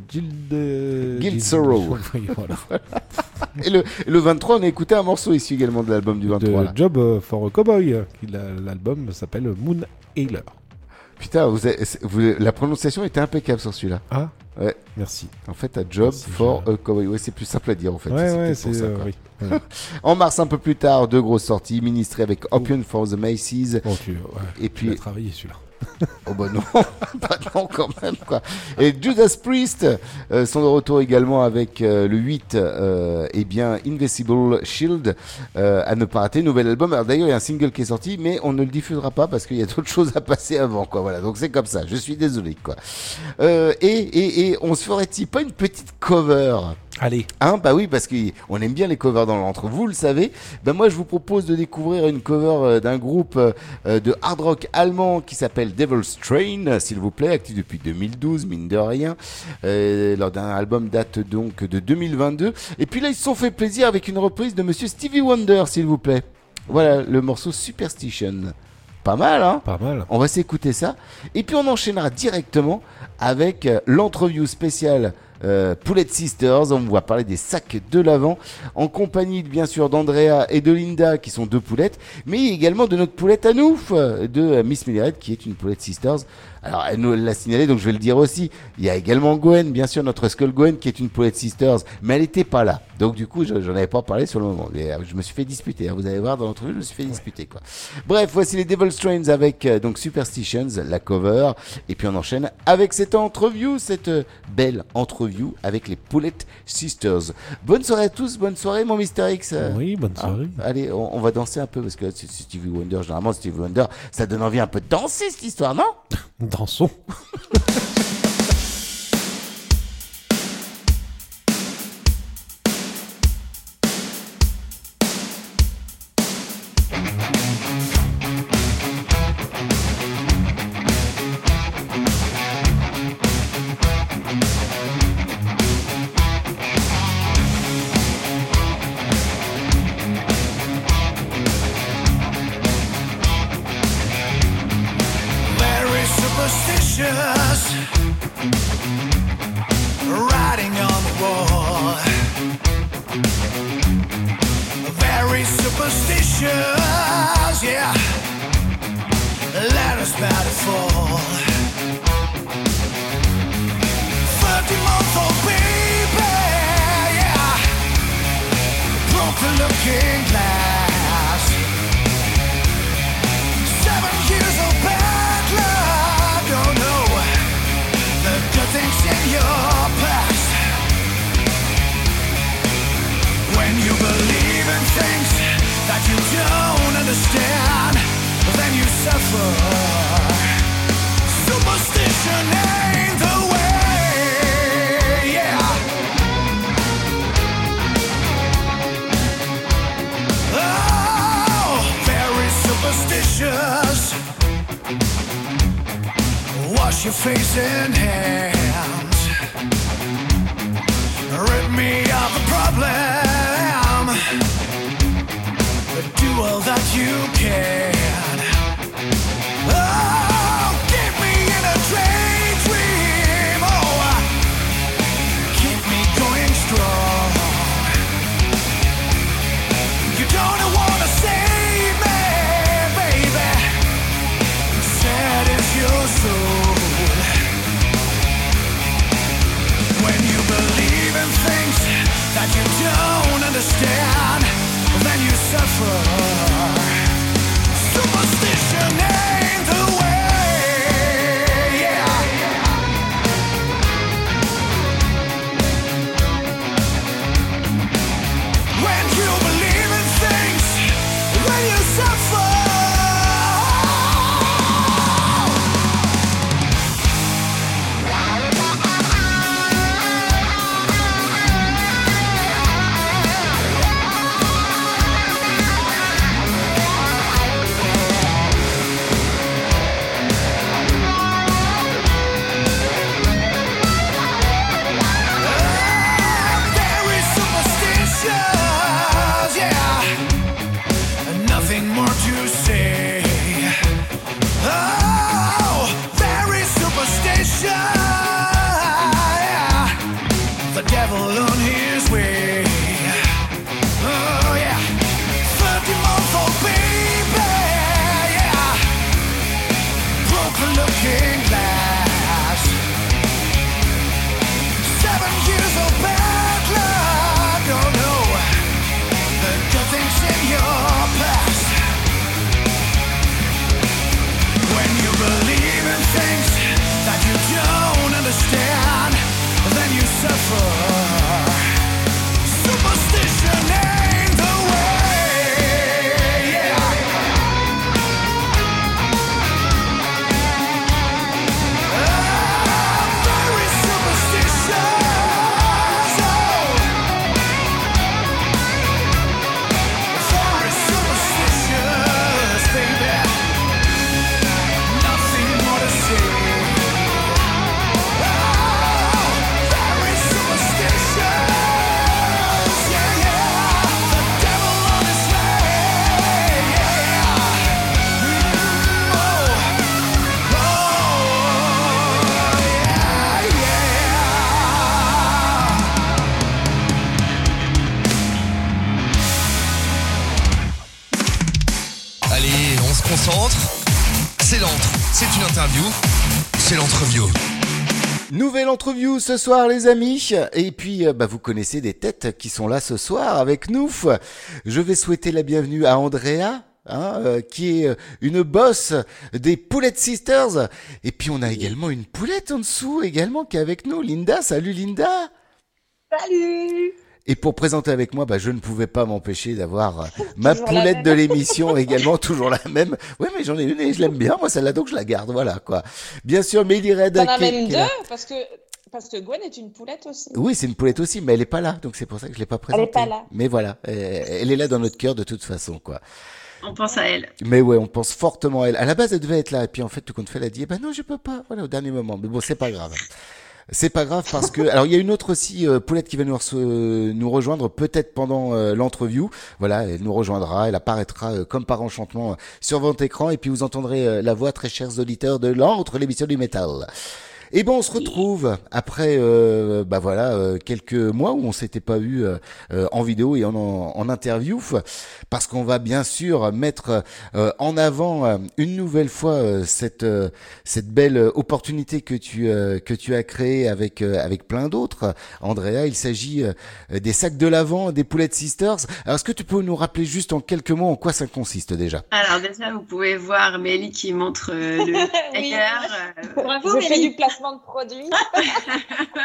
Guild Sorrow. Oui, voilà. Et le, le 23, on a écouté un morceau issu également de l'album du 23. de là. Job euh, for a Cowboy. L'album s'appelle Moon Hailer. Putain, vous avez- vous- la prononciation était impeccable sur celui-là. Ah Ouais. Merci. En fait, à Job for a Cowboy. Ouais, c'est plus simple à dire en fait. Ouais, ouais, pour ça, euh, quoi. oui. Ouais. en mars, un peu plus tard, deux grosses sorties. Ministré avec Opium for the Macy's. Bon, tu, Et puis. travaillé celui-là. Oh bah non, pas non quand même quoi. Et Judas Priest euh, sont de retour également avec euh, le 8, euh, et bien Invisible Shield euh, à ne pas rater, nouvel album. Alors d'ailleurs il y a un single qui est sorti, mais on ne le diffusera pas parce qu'il y a d'autres choses à passer avant quoi. Voilà, donc c'est comme ça. Je suis désolé quoi. Euh, et, et, et on se ferait-il pas une petite cover? Allez. Hein, bah oui, parce qu'on aime bien les covers dans l'entre, vous le savez. Ben moi, je vous propose de découvrir une cover euh, d'un groupe euh, euh, de hard rock allemand qui s'appelle Devil's Train, s'il vous plaît, actif depuis 2012, mine de rien. Euh, leur dernier album date donc de 2022. Et puis là, ils se sont fait plaisir avec une reprise de Monsieur Stevie Wonder, s'il vous plaît. Voilà, le morceau Superstition. Pas mal, hein? Pas mal. On va s'écouter ça. Et puis on enchaînera directement avec l'entreview spéciale euh, Poulette Sisters. On va parler des sacs de l'avant en compagnie bien sûr d'Andrea et de Linda qui sont deux poulettes, mais également de notre poulette à nous, euh, de euh, Miss Milleret qui est une Poulette Sisters. Alors elle nous l'a signalé, donc je vais le dire aussi. Il y a également Gwen, bien sûr notre Skull Gwen qui est une Poulette Sisters, mais elle n'était pas là. Donc du coup, je- j'en avais pas parlé sur le moment. Euh, je me suis fait disputer. hein. Vous allez voir dans l'entrevue, je me suis fait disputer quoi. Bref, voici les Devil Strains avec euh, donc Superstitions, la cover, et puis on enchaîne avec cette entreview, cette euh, belle entreview avec les Poulette Sisters. Bonne soirée à tous, bonne soirée mon Mister X. Oui, bonne Ah, soirée. allez, on, on va danser un peu parce que c'est c'est Stevie Wonder. Généralement, Stevie Wonder, ça donne envie un peu de danser cette histoire, non? Dansons. Ce soir les amis et puis euh, bah, vous connaissez des têtes qui sont là ce soir avec nous. Je vais souhaiter la bienvenue à Andrea. hein, euh, qui est euh, une boss des Poulettes Sisters et puis on a également une poulette en dessous également qui est avec nous Linda salut Linda Salut et pour présenter avec moi, bah, je ne pouvais pas m'empêcher d'avoir ma poulette de l'émission également, toujours la même. Oui, mais j'en ai une et je l'aime bien, moi celle-là, donc je la garde, voilà quoi. Bien sûr, Mélie Red. T'en as même deux parce que parce que Gwen est une poulette aussi. Oui, c'est une poulette aussi, mais elle est pas là, donc c'est pour ça que je l'ai pas Elle est présentée. pas là. Mais voilà, euh, elle est là dans notre cœur de toute façon, quoi. On pense à elle. Mais ouais, on pense fortement à elle. À la base, elle devait être là, et puis en fait, tout compte fait, elle a dit, eh ben non, je peux pas. Voilà, au dernier moment. Mais bon, c'est pas grave. C'est pas grave parce que alors il y a une autre aussi euh, Poulette qui va nous, reço- nous rejoindre peut-être pendant euh, l'entreview. Voilà, elle nous rejoindra, elle apparaîtra euh, comme par enchantement euh, sur votre écran et puis vous entendrez euh, la voix très chers auditeurs de l'entre l'émission du métal. Et ben on se retrouve après euh, bah voilà euh, quelques mois où on s'était pas eu euh, euh, en vidéo et en, en, interview. Parce qu'on va bien sûr mettre euh, en avant euh, une nouvelle fois euh, cette euh, cette belle opportunité que tu euh, que tu as créée avec euh, avec plein d'autres. Andrea il s'agit euh, des sacs de l'avant des poulettes sisters. Alors est-ce que tu peux nous rappeler juste en quelques mots en quoi ça consiste déjà? Alors déjà, vous pouvez voir Mélie qui montre euh, le euh, Bravo Je fais Mélie. du de produits.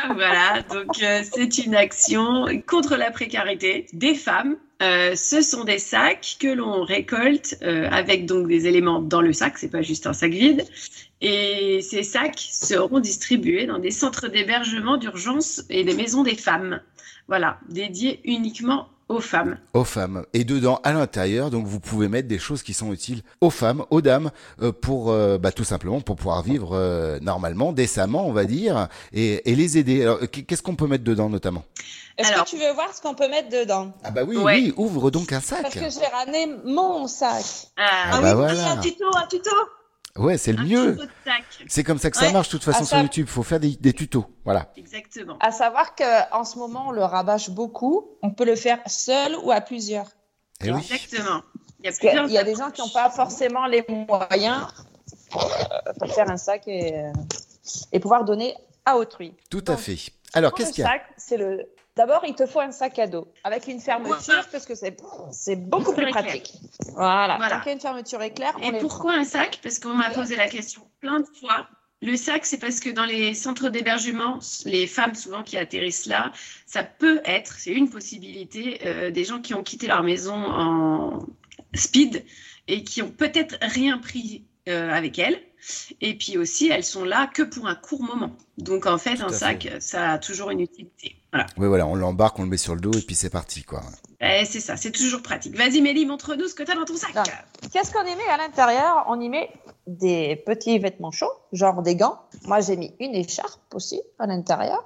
voilà, donc euh, c'est une action contre la précarité des femmes. Euh, ce sont des sacs que l'on récolte euh, avec donc des éléments dans le sac, c'est pas juste un sac vide. Et ces sacs seront distribués dans des centres d'hébergement d'urgence et des maisons des femmes. Voilà, dédiés uniquement aux femmes. aux femmes et dedans à l'intérieur donc vous pouvez mettre des choses qui sont utiles aux femmes aux dames euh, pour euh, bah, tout simplement pour pouvoir vivre euh, normalement décemment on va dire et, et les aider alors qu- qu'est-ce qu'on peut mettre dedans notamment? Est-ce que tu veux voir ce qu'on peut mettre dedans? Ah bah oui Ouais. oui ouvre donc un sac Parce que j'ai ramené mon sac. Ah bah voilà. un tuto, un tuto. Ouais c'est le mieux c'est comme ça que ça marche de toute façon sur YouTube faut faire des, des tutos voilà Exactement. À savoir que en ce moment, on le rabâche beaucoup. On peut le faire seul ou à plusieurs. Eh oui. Exactement. Il y a plusieurs il y des gens qui n'ont pas forcément les moyens pour, euh, pour faire un sac et, euh, et pouvoir donner à autrui. tout à fait alors qu'est-ce qu'il y a? sac, c'est le. D'abord, il te faut un sac à dos avec une fermeture parce que c'est c'est beaucoup plus Éclair. pratique. Voilà. Voilà. Tant qu'il y a une fermeture éclair, Et pourquoi un sac? Parce qu'on m'a posé la question plein de fois. Le sac, c'est parce que dans les centres d'hébergement, les femmes souvent qui atterrissent là, ça peut être, c'est une possibilité, euh, des gens qui ont quitté leur maison en speed et qui ont peut-être rien pris euh, avec elles. Et puis aussi, elles sont là que pour un court moment. Donc en fait, Tout un sac, ça a toujours une utilité. Voilà. oui voilà on l'embarque on le met sur le dos et puis c'est parti quoi Eh, c'est ça, c'est toujours pratique. Vas-y Mélie, montre-nous ce que tu as dans ton sac. Qu'est-ce qu'on y met à l'intérieur? On y met des petits vêtements chauds, genre des gants. Moi, j'ai mis une écharpe aussi à l'intérieur.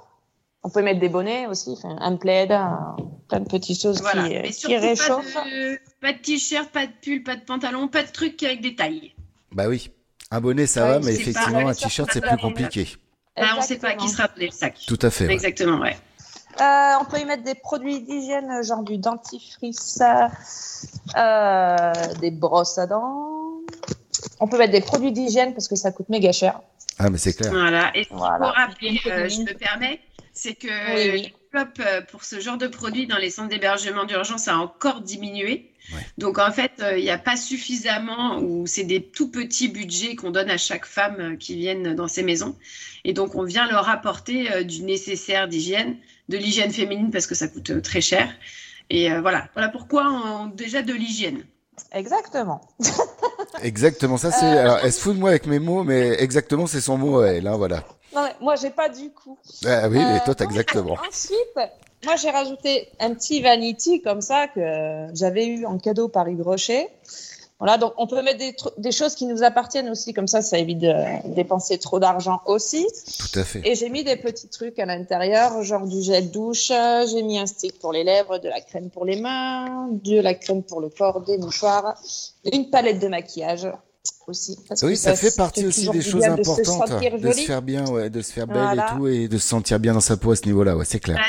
On peut mettre des bonnets aussi, enfin, un plaid, un- plein de petites choses Voilà. qui, euh, Mais qui surtout réchauffent. pas de, pas de t-shirt, pas de pull, pas de pantalon, pas de trucs avec des tailles. bah oui un bonnet ça Ouais, va mais pas- effectivement un t-shirt c'est plus compliqué Ah, on sait pas qui sera donné le sac. tout à fait. Exactement, ouais. Euh, on peut y mettre des produits d'hygiène, genre du dentifrice, euh, des brosses à dents, On peut mettre des produits d'hygiène parce que ça coûte méga cher. Ah, mais c'est clair. Voilà. Et Voilà. faut rappeler, euh, je me permets, c'est que Oui, oui. les flops euh, pour ce genre de produit dans les centres d'hébergement d'urgence a encore diminué. Donc en fait, euh, il n'y a pas suffisamment, ou c'est des tout petits budgets qu'on donne à chaque femme euh, qui viennent dans ces maisons. Et donc on vient leur apporter euh, du nécessaire d'hygiène, de l'hygiène féminine parce que ça coûte euh, très cher. Et euh, voilà, voilà pourquoi on, déjà de l'hygiène. Exactement. Exactement, ça c'est. Euh, Alors, elle se fout de moi avec mes mots, mais exactement, c'est son mot, elle, hein, voilà. Non, mais moi, j'ai pas du coup. Ah oui, et toi, t'as exactement. Ensuite, moi, j'ai rajouté un petit vanity comme ça que j'avais eu en cadeau par Yves Rocher. Voilà, donc on peut mettre des, choses qui nous appartiennent aussi, comme ça, ça évite de dépenser trop d'argent aussi. Tout à fait. Et j'ai mis des petits trucs à l'intérieur, genre du gel douche, j'ai mis un stick pour les lèvres, de la crème pour les mains, de la crème pour le corps, des mouchoirs, une palette de maquillage aussi. parce Oui, que ça fait partie aussi des choses bien de se importantes, de se faire bien, ouais, de se faire belle Voilà. et tout, et de se sentir bien dans sa peau à ce niveau-là, ouais, c'est clair. Bah,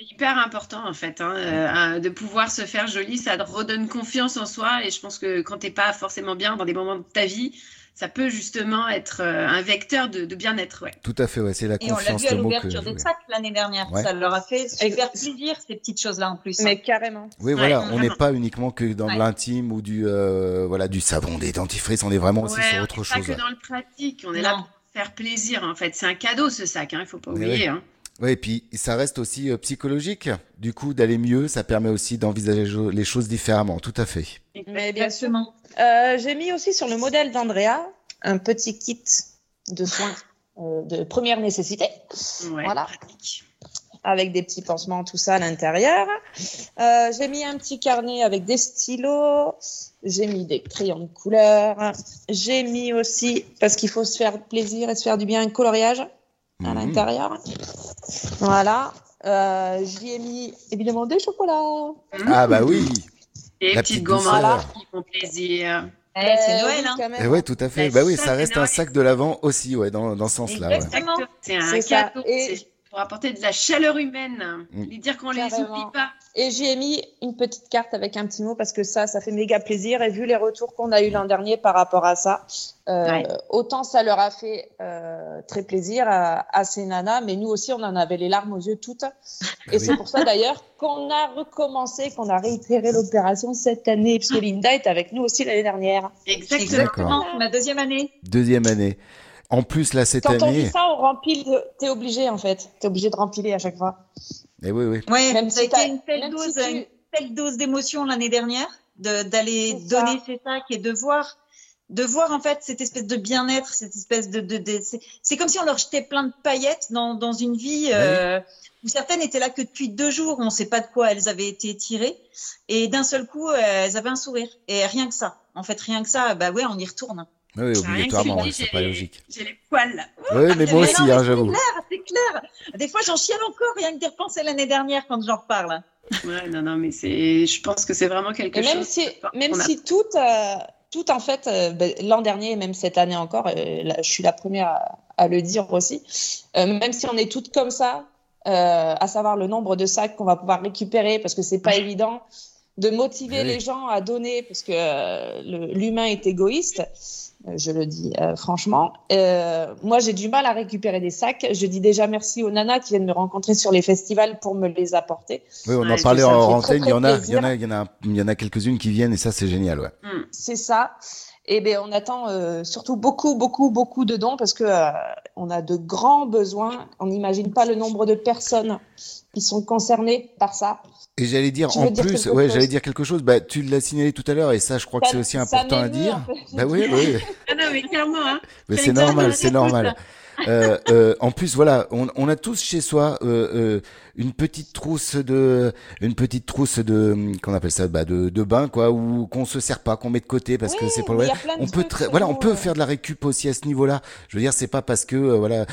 c'est hyper important en fait, hein, euh, de pouvoir se faire jolie, ça te redonne confiance en soi et je pense que quand t'es pas forcément bien dans des moments de ta vie, ça peut justement être euh, un vecteur de, de bien-être. Ouais. Tout à fait, ouais, c'est la Et on l'a confiance, vu à l'ouverture des sacs l'année dernière. Ouais. Ça leur a fait super plaisir, ces petites choses-là en plus. hein. Mais carrément. Oui, Ouais, voilà, on n'est pas uniquement que dans l'intime ou du, euh, voilà, du savon, des dentifrices, on est vraiment aussi sur on autre est chose. Pas que dans le pratique, on est là pour faire plaisir en fait. C'est un cadeau ce sac, hein, il faut pas Mais oublier. ouais. hein. Ouais, et puis ça reste aussi euh, psychologique. Du coup, d'aller mieux, ça permet aussi d'envisager les choses différemment. Tout à fait. Mais bien sûr. Euh, j'ai mis aussi sur le modèle d'Andrea un petit kit de soins euh, de première nécessité. Ouais, Voilà. Avec des petits pansements, tout ça à l'intérieur. Euh, j'ai mis un petit carnet avec des stylos. J'ai mis des crayons de couleur. J'ai mis aussi, parce qu'il faut se faire plaisir et se faire du bien, un coloriage à l'intérieur. Voilà. Euh, J'y ai mis évidemment des chocolats. Ah bah oui. Et La petites petite gourmandes qui font plaisir. Eh, Ben c'est Noël, hein. Et ouais, tout à fait. Bah, oui, ça, reste un sac de l'avant aussi, ouais, dans, dans ce sens-là. ouais. C'est un cadeau. Et- pour apporter de la chaleur humaine. Mm. Lui dire qu'on les Carrément. oublie pas. Et j'y ai mis une petite carte avec un petit mot parce que ça, ça fait méga plaisir. Et vu les retours qu'on a eu l'an dernier par rapport à ça, euh, Ouais. autant ça leur a fait euh, très plaisir à, à ces nanas, mais nous aussi, on en avait les larmes aux yeux toutes. Et c'est pour ça d'ailleurs qu'on a recommencé, qu'on a réitéré l'opération cette année, puisque Linda est avec nous aussi l'année dernière. Exactement. Exactement, ma deuxième année. Deuxième année. En plus, là, cette Quand on année. dit ça, on rempile. de- T'es obligé en fait. T'es obligé de rempiler à chaque fois. Eh oui, oui. Ouais, Même ça a si t'as- été une telle même dose, si tu- une telle dose d'émotion l'année dernière, de- d'aller donner ces sacs et de voir, de voir en fait cette espèce de bien-être, cette espèce de, de, de- c'est- c'est comme si on leur jetait plein de paillettes dans, dans une vie euh, où certaines étaient là que depuis deux jours, on ne sait pas de quoi elles avaient été tirées, et d'un seul coup, euh, elles avaient un sourire. Et rien que ça. En fait, rien que ça, bah ouais, on y retourne. Oui, Rien que obligatoirement, dis, c'est pas logique. J'ai les poils. là. Oui, mais moi Mais aussi, hein, c'est j'avoue. clair, c'est clair. Des fois, j'en chiale encore rien que d'y repenser l'année dernière quand j'en reparle. Ouais, non, non, mais c'est. Je pense que c'est vraiment quelque Et même chose. si, même a- si tout, euh, tout en fait, euh, ben, l'an dernier et même cette année encore, euh, là, je suis la première à, à le dire aussi, euh, même si on est toutes comme ça, euh, à savoir le nombre de sacs qu'on va pouvoir récupérer, parce que c'est pas évident de motiver Oui. les gens à donner, parce que euh, l'humain est égoïste. euh, Je le dis euh, franchement. Euh, moi, j'ai du mal à récupérer des sacs. Je dis déjà merci aux nanas qui viennent me rencontrer sur les festivals pour me les apporter. Oui, on en Parce que parlait en très, Il y en a, il y en a, il y en a, il y en a quelques-unes qui viennent et ça, c'est génial, ouais. Hmm. C'est ça. Et ben on attend euh, surtout beaucoup, beaucoup, beaucoup de dons parce que euh, on a de grands besoins. On n'imagine pas le nombre de personnes qui sont concernées par ça. Et j'allais dire, Tu en dire plus, ouais, j'allais dire quelque chose. Bah, tu l'as signalé tout à l'heure et ça, je crois que c'est aussi important à dire. en fait. Bah oui, oui. Ah non, mais clairement, hein. Mais C'est normal, ce c'est normal. Euh, euh, en plus, voilà, on, on a tous chez soi euh, euh, une petite trousse de, une petite trousse de, qu'on appelle ça, bah, de, de bain, quoi, ou qu'on se sert pas, qu'on met de côté parce que c'est pour mais le. il y a plein de On peut voilà, on peut euh. faire de la récup aussi à ce niveau-là. Je veux dire, c'est pas parce que, euh, voilà,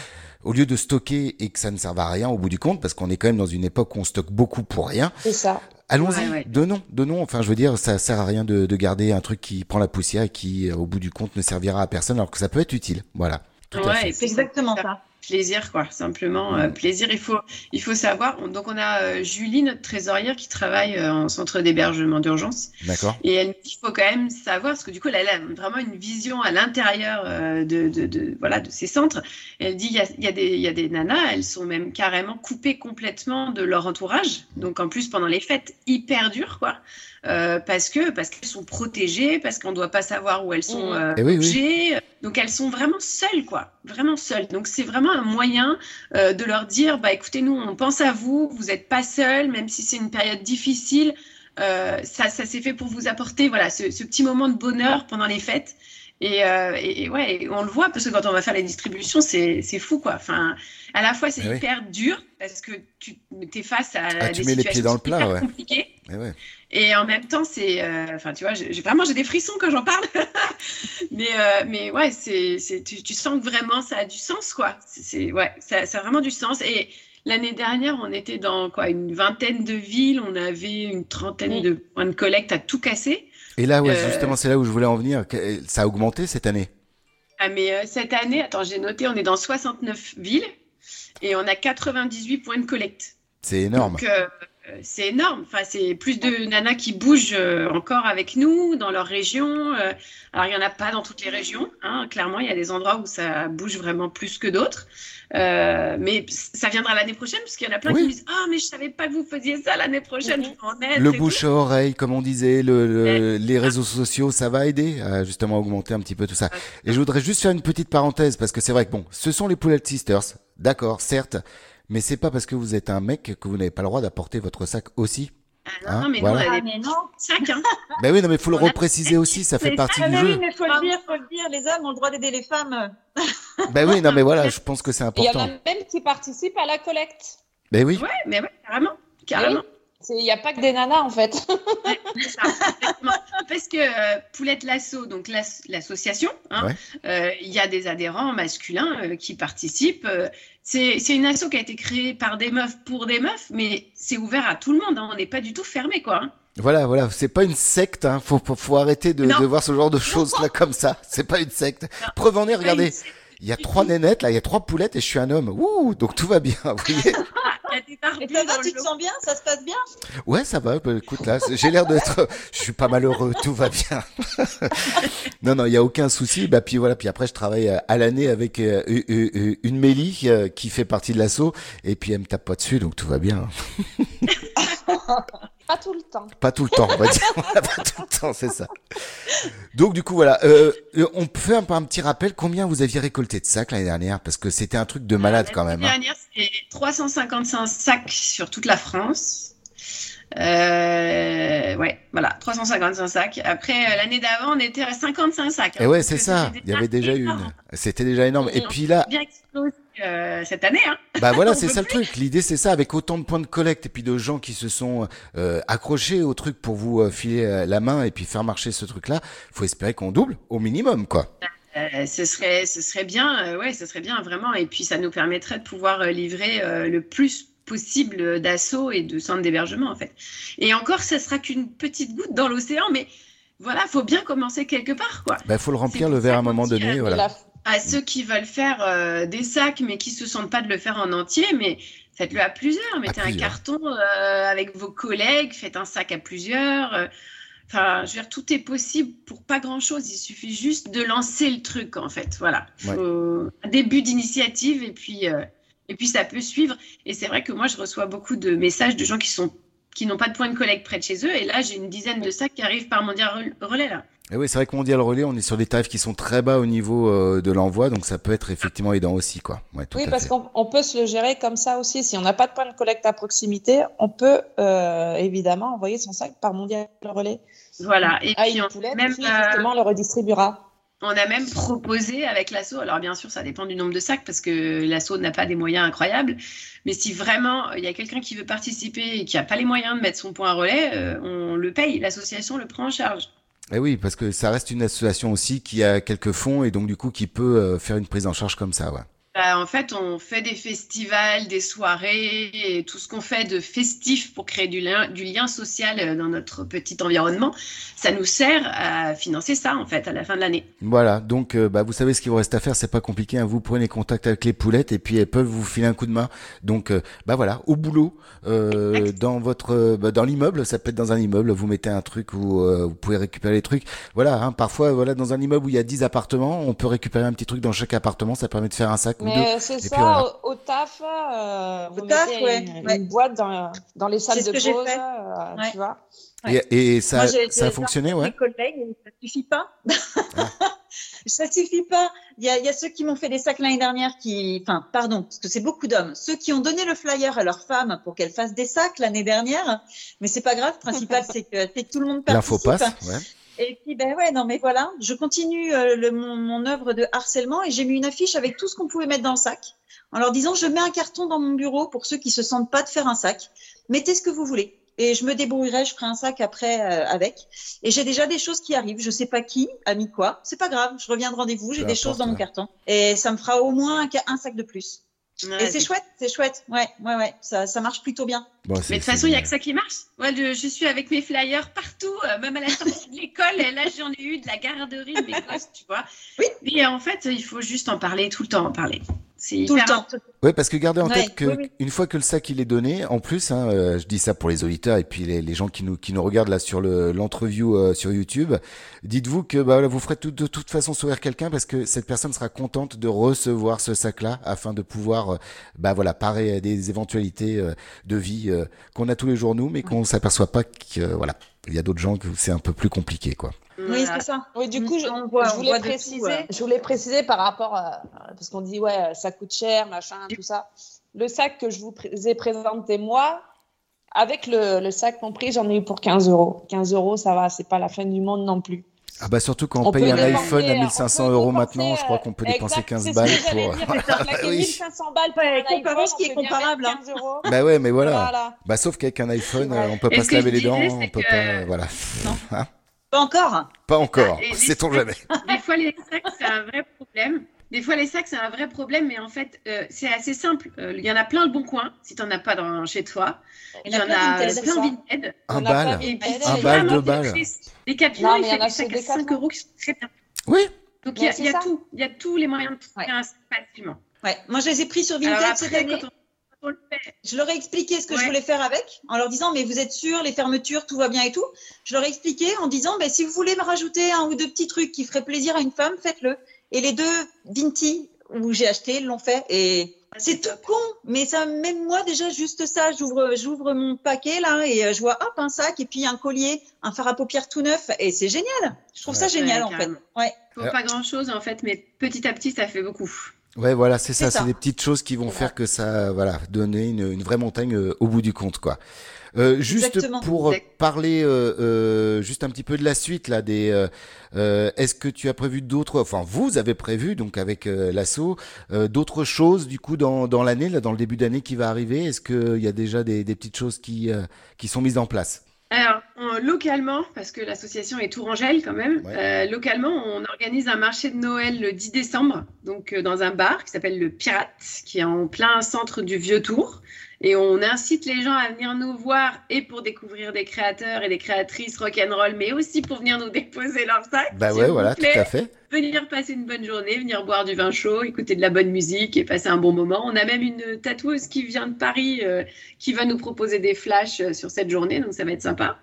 au lieu de stocker et que ça ne serve à rien au bout du compte, parce qu'on est quand même dans une époque où on stocke beaucoup pour rien. C'est ça. Allons-y, Ouais, ouais. donnons, donnons. Enfin, je veux dire, ça sert à rien de, de garder un truc qui prend la poussière et qui, euh, au bout du compte, ne servira à personne, alors que ça peut être utile. Voilà. Tout Ouais, C'est exactement ça. Plaisir, quoi. Simplement euh, plaisir. Il faut, il faut savoir. on- donc, on a euh, Julie, notre trésorière, qui travaille euh, en centre d'hébergement d'urgence. D'accord. Et elle nous dit qu'il faut quand même savoir, parce que du coup, elle a vraiment une vision à l'intérieur de, de, de- voilà, de ces centres. Elle dit il y a, y, a y a des nanas, elles sont même carrément coupées complètement de leur entourage. Donc, en plus, pendant les fêtes, hyper dur, quoi. Euh, parce que parce qu'elles sont protégées, parce qu'on ne doit pas savoir où elles sont euh, Eh oui, oui. logées. Donc, elles sont vraiment seules, quoi. Vraiment seules. Donc, c'est vraiment un moyen euh, de leur dire bah, écoutez, nous, on pense à vous, vous n'êtes pas seuls, même si c'est une période difficile. Euh, ça, ça s'est fait pour vous apporter voilà, ce, ce petit moment de bonheur pendant les fêtes. Et, euh, et, et ouais, et on le voit parce que quand on va faire les distributions, c'est c'est fou quoi. Enfin, à la fois c'est Eh oui. hyper dur parce que tu es face à Ah, des tu mets les situations pieds dans le plat, ouais. compliquées. Eh ouais. Et en même temps, c'est, euh, enfin, tu vois, j'ai vraiment j'ai des frissons quand j'en parle. mais, euh, mais ouais, c'est, c'est, tu, tu sens que vraiment ça a du sens, quoi. C'est, c'est- ouais, ça, ça a vraiment du sens. Et l'année dernière, on était dans quoi, une vingtaine de villes, on avait une trentaine de points de collecte à tout casser. Et là, ouais, Euh, justement, c'est là où je voulais en venir. Que- Ça a augmenté cette année? Ah, mais euh, cette année, attends, j'ai noté, on est dans 69 villes et on a 98 points de collecte. C'est énorme. Donc, euh, euh, c'est énorme. Enfin, c'est plus de nanas qui bougent euh, encore avec nous dans leur région. euh. alors, il n'y en a pas dans toutes les régions. hein. Clairement, il y a des endroits où ça bouge vraiment plus que d'autres. Euh, mais ça viendra l'année prochaine parce qu'il y en a plein Oui. qui me disent Ah, mais je savais pas que vous faisiez ça l'année prochaine. Je en Le bouche à oreille, comme on disait, le, le- les réseaux sociaux, ça va aider à justement augmenter un petit peu tout ça. Et je voudrais juste faire une petite parenthèse parce que c'est vrai que bon, ce sont les Poulet Sisters, d'accord, certes, mais c'est pas parce que vous êtes un mec que vous n'avez pas le droit d'apporter votre sac aussi. Non, Hein, non, mais voilà. a Ah, mais non. sacs. Hein. Ben oui, non, mais faut le repréciser aussi, ça fait partie Ah, du mais jeu. oui, mais faut le dire, faut le dire. Les hommes ont le droit d'aider les femmes. Ben oui, non, mais voilà, je pense que c'est Il y en a important. même qui participent à la collecte. Ben oui. Ouais, mais ouais, carrément. carrément. Oui. Il n'y a pas que des nanas en fait. Ça. Parce que euh, Poulette Lasso, donc l'as- l'association, hein, Ouais. euh, il y a des adhérents masculins euh, qui participent. euh, c'est c'est une asso qui a été créée par des meufs pour des meufs, mais c'est ouvert à tout le monde. hein, on n'est pas du tout fermé, quoi. hein. Voilà, voilà, c'est pas une secte, hein. faut, faut, faut arrêter de voir ce genre de choses là comme ça. C'est pas une secte. Preuve en est, regardez, il y a trois nénettes là, il y a trois poulettes et je suis un homme. Ouh, donc tout va bien, vous voyez. Des barbus Et ça va, tu te sens bien? Ça se passe bien? Ouais, ça va. bah, écoute là, j'ai l'air d'être, je suis pas malheureux, tout va bien. non, non, il y a aucun souci. Bah puis voilà, puis après je travaille euh, à l'année avec euh, une Mélie euh, qui fait partie de l'assaut et puis elle me tape pas dessus, donc tout va bien. Pas tout le temps. Pas tout le temps, on va dire. Voilà, pas tout le temps, c'est ça. Donc du coup voilà, euh, euh, on peut faire un, un petit rappel combien vous aviez récolté de sacs l'année dernière? Parce que c'était un truc de malade quand même. L'année hein. dernière, c'était 355 sacs sur toute la France. Euh, ouais, voilà, 355 sacs. Après, euh, l'année d'avant, on était à 55 sacs. Et hein, ouais, donc, c'est euh, ça. Il y avait déjà énorme. une. C'était déjà énorme. Et puis là, a bien explosé euh, cette année. Hein. Bah voilà, c'est ça le truc. L'idée, c'est ça, avec autant de points de collecte et puis de gens qui se sont euh, accrochés au truc pour vous euh, filer euh, la main et puis faire marcher ce truc-là, faut espérer qu'on double au minimum, quoi. Euh, ce serait, ce serait bien, euh, ouais, ce serait bien vraiment. Et puis, ça nous permettrait de pouvoir euh, livrer euh, le plus possible d'assauts et de centres d'hébergement, en fait. Et encore, ça sera qu'une petite goutte dans l'océan, mais voilà, faut bien commencer quelque part, quoi. Bah faut le remplir le verre à un moment donné, voilà. À ceux qui veulent faire euh, des sacs, mais qui se sentent pas de le faire en entier, mais faites-le à plusieurs. Mettez un plusieurs. carton euh, avec vos collègues, faites un sac à plusieurs. euh, Enfin, je veux dire, tout est possible pour pas grand-chose. Il suffit juste de lancer le truc, en fait. Voilà. Ouais. Faut un début d'initiative et puis euh, et puis ça peut suivre. Et c'est vrai que moi, je reçois beaucoup de messages de gens qui sont qui n'ont pas de point de collecte près de chez eux. Et là, j'ai une dizaine de sacs qui arrivent par mondial relais là. Et oui, c'est vrai que mondial relais, on est sur des tarifs qui sont très bas au niveau euh, de l'envoi, donc ça peut être effectivement aidant aussi, quoi. Ouais, tout Oui, à parce qu'on on peut se le gérer comme ça aussi. Si on n'a pas de point de collecte à proximité, on peut euh, évidemment envoyer son sac par mondial relais. Voilà. Et à puis une on- poulette même, qui euh, le redistribuera. On a même proposé avec l'assaut, alors bien sûr ça dépend du nombre de sacs parce que l'assaut n'a pas des moyens incroyables, mais si vraiment il y a quelqu'un qui veut participer et qui n'a pas les moyens de mettre son point à relais, euh, on le paye, l'association le prend en charge. Et oui, parce que ça reste une association aussi qui a quelques fonds et donc du coup qui peut euh, faire une prise en charge comme ça, ouais. Bah, en fait, on fait des festivals, des soirées, et tout ce qu'on fait de festif pour créer du lien, du lien social euh, dans notre petit environnement. Ça nous sert à financer ça, en fait, à la fin de l'année. Voilà, donc euh, bah, vous savez ce qu'il vous reste à faire, c'est pas compliqué. hein. Vous prenez contact avec les poulettes et puis elles peuvent vous filer un coup de main. Donc euh, bah voilà, au boulot, euh, dans votre, bah, dans l'immeuble, ça peut être dans un immeuble. Vous mettez un truc où vous pouvez récupérer les trucs. Voilà, hein, parfois voilà dans un immeuble où il y a 10 appartements, on peut récupérer un petit truc dans chaque appartement. Ça permet de faire un sac. Mais c'est ça, voilà. au, au taf, euh, vous Au taf, mettez ouais, une, ouais. une boîte dans, dans les salles de pause, euh, Ouais. tu vois. Et, et ça, Moi, ça a fonctionné, ouais. Mes collègues, ça suffit pas. Ah. ça suffit pas. Il y a, il y a ceux qui m'ont fait des sacs l'année dernière qui, enfin, pardon, parce que c'est beaucoup d'hommes. Ceux qui ont donné le flyer à leur femme pour qu'elle fasse des sacs l'année dernière. Mais c'est pas grave. Le principal, c'est que, tout le monde L'info participe. passe, ouais. Et puis, ben ouais, non, mais voilà, je continue euh, le, mon, mon œuvre de harcèlement et j'ai mis une affiche avec tout ce qu'on pouvait mettre dans le sac en leur disant je mets un carton dans mon bureau pour ceux qui se sentent pas de faire un sac. Mettez ce que vous voulez. Et je me débrouillerai, je ferai un sac après euh, avec. Et j'ai déjà des choses qui arrivent. Je sais pas qui a mis quoi. C'est pas grave. Je reviens de rendez-vous. J'ai des choses dans mon carton. Et ça me fera au moins un sac de plus. Ouais, et c'est chouette, c'est chouette. Ouais, ouais, ouais. Ça, ça marche plutôt bien. Bon, c'est- Mais de toute façon, il n'y a que ça qui marche. Moi, je, je suis avec mes flyers partout, euh, même à la sortie de l'école. Et là, j'en ai eu de la garderie de mes gosses, tu vois. Et en fait, il faut juste en parler, tout le temps en parler. C'est Tout le hyper temps. Ouais, parce que gardez en Ouais, tête que oui, oui. une fois que le sac il est donné, en plus, hein, euh, je dis ça pour les auditeurs et puis les, les gens qui nous qui nous regardent là sur le l'entreview euh, sur YouTube, dites-vous que bah voilà, vous ferez tout- de toute façon sourire quelqu'un parce que cette personne sera contente de recevoir ce sac-là afin de pouvoir euh, bah voilà parer à des éventualités euh, de vie euh, qu'on a tous les jours nous, mais qu'on s'aperçoit pas que voilà, il y a d'autres gens que c'est un peu plus compliqué quoi. Oui, c'est ça. Oui, du coup, je, On voit- je on voulais voit de tout, préciser, ouais. je voulais préciser par rapport à, parce qu'on dit ouais, ça coûte cher, machin, tout ça. Le sac que je vous ai présenté moi, avec le, le sac compris, j'en ai eu pour 15 euros. 15 euros, ça va, c'est pas la fin du monde non plus. Ah bah surtout quand on, On paye un dépenser, iPhone à on 1500 peut euros dépenser, maintenant, je crois qu'on peut euh, dépenser exact, 15 c'est ce balles que j'allais pour. dire, claquer Oui. 1500 balles pour Ouais, un comparons iPhone, ce qui est comparable, hein. 15 euros. Bah ouais, mais voilà. Voilà. Bah sauf qu'avec un iPhone, euh, on peut pas se laver les dents, on peut que- pas, voilà. Hein Pas encore. pas encore, les sait-on jamais. Des fois, les sacs, c'est un vrai problème. Des fois, les sacs, c'est un vrai problème, mais en fait, euh, c'est assez simple. Euh, Il y en a plein le bon coin, si tu n'en as pas dans, chez toi. Il y en a plein. Vinted. Un bal, Un bal, deux balles. Les capillons, Non, il mais il y a des sacs à 5 Decathlon. euros qui sont très bien. Oui. Donc, il y a, y tout. Il y a tous les moyens de trouver Ouais. un sac facilement. Ouais. Moi, je les ai pris sur Vinted cette année. quand on, quand on le fait, Je leur ai expliqué ce que je voulais faire avec, en leur disant mais vous êtes sûr, les fermetures, tout va bien et tout. Je leur ai expliqué en disant ben, si vous voulez me rajouter un ou deux petits trucs qui feraient plaisir à une femme, faites-le. Et les deux Vinti où j'ai acheté l'ont fait et c'est tout con, mais ça même moi déjà juste ça, j'ouvre j'ouvre mon paquet là et euh, je vois hop un sac et puis un collier, un fard à paupières tout neuf et c'est génial. Je trouve ça Ouais, génial en fait. Ouais. faut Alors- pas grand chose en fait, mais petit à petit, ça fait beaucoup. Ouais, voilà, c'est ça, C'est des petites choses qui vont faire que ça, voilà, donner une, une vraie montagne euh, au bout du compte, quoi. Euh, juste Exactement. pour Exact. parler, euh, euh, juste un petit peu de la suite là, des. euh, euh, Est-ce que tu as prévu d'autres, enfin vous avez prévu donc avec euh, l'assaut euh, d'autres choses du coup dans dans l'année là, dans le début d'année qui va arriver? Est-ce qu'il y a déjà des, des petites choses qui euh, qui sont mises en place? Alors, en- localement, parce que l'association est Tourangelle quand même, Ouais. euh, localement, on organise un marché de Noël le 10 décembre, donc euh, dans un bar qui s'appelle le Pirate, qui est en plein centre du Vieux Tour. Et on incite les gens à venir nous voir et pour découvrir des créateurs et des créatrices rock'n'roll, mais aussi pour venir nous déposer leur sac. Bah ouais, voilà, tout à fait. Venir passer une bonne journée, venir boire du vin chaud, écouter de la bonne musique et passer un bon moment. On a même une tatoueuse qui vient de Paris euh, qui va nous proposer des flashs sur cette journée, donc ça va être sympa.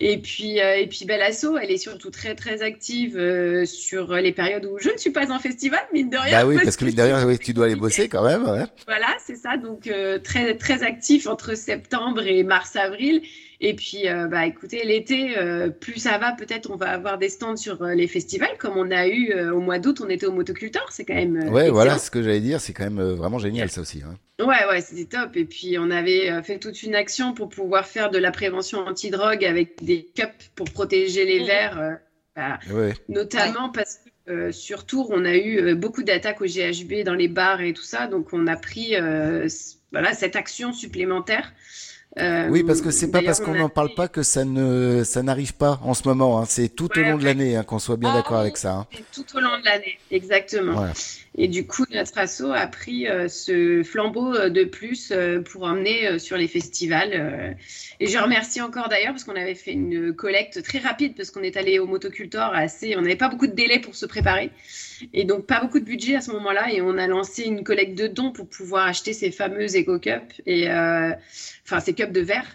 Et puis, euh, et puis Bellasso, elle est surtout très très active euh, sur les périodes où je ne suis pas en festival, mine de rien. Bah oui, parce que derrière, oui, tu dois aller bosser quand même. Ouais. Voilà, c'est ça. Donc euh, très très actif entre septembre et mars-avril. Et puis, euh, bah écoutez, l'été, euh, plus ça va, peut-être on va avoir des stands sur euh, les festivals, comme on a eu euh, au mois d'août. On était au Motoculteur, c'est quand même. euh, Ouais, voilà, ce que j'allais dire, c'est quand même euh, vraiment génial ça aussi. hein. Ouais, ouais, c'était top. Et puis, on avait euh, fait toute une action pour pouvoir faire de la prévention anti-drogue avec des cups pour protéger les Mhm. verres. euh, bah, Ouais. notamment parce que euh, sur Tours, on a eu euh, beaucoup d'attaques au GHB dans les bars et tout ça. Donc, on a pris euh, voilà, cette action supplémentaire Euh, Oui, parce que c'est pas parce qu'on n'en parle pas que ça ne ça n'arrive pas en ce moment. hein. C'est tout au Ouais, long de l'année hein, qu'on soit bien Ah d'accord avec ça. hein. tout au long de l'année, exactement. Et du coup, notre asso a pris euh, ce flambeau euh, de plus euh, pour emmener sur les festivals. Et je remercie encore d'ailleurs parce qu'on avait fait une collecte très rapide parce qu'on est allé au motocultor assez, on n'avait pas beaucoup de délai pour se préparer et donc pas beaucoup de budget à ce moment-là et on a lancé une collecte de dons pour pouvoir acheter ces fameuses Eco Cups et euh, enfin ces cups de verre.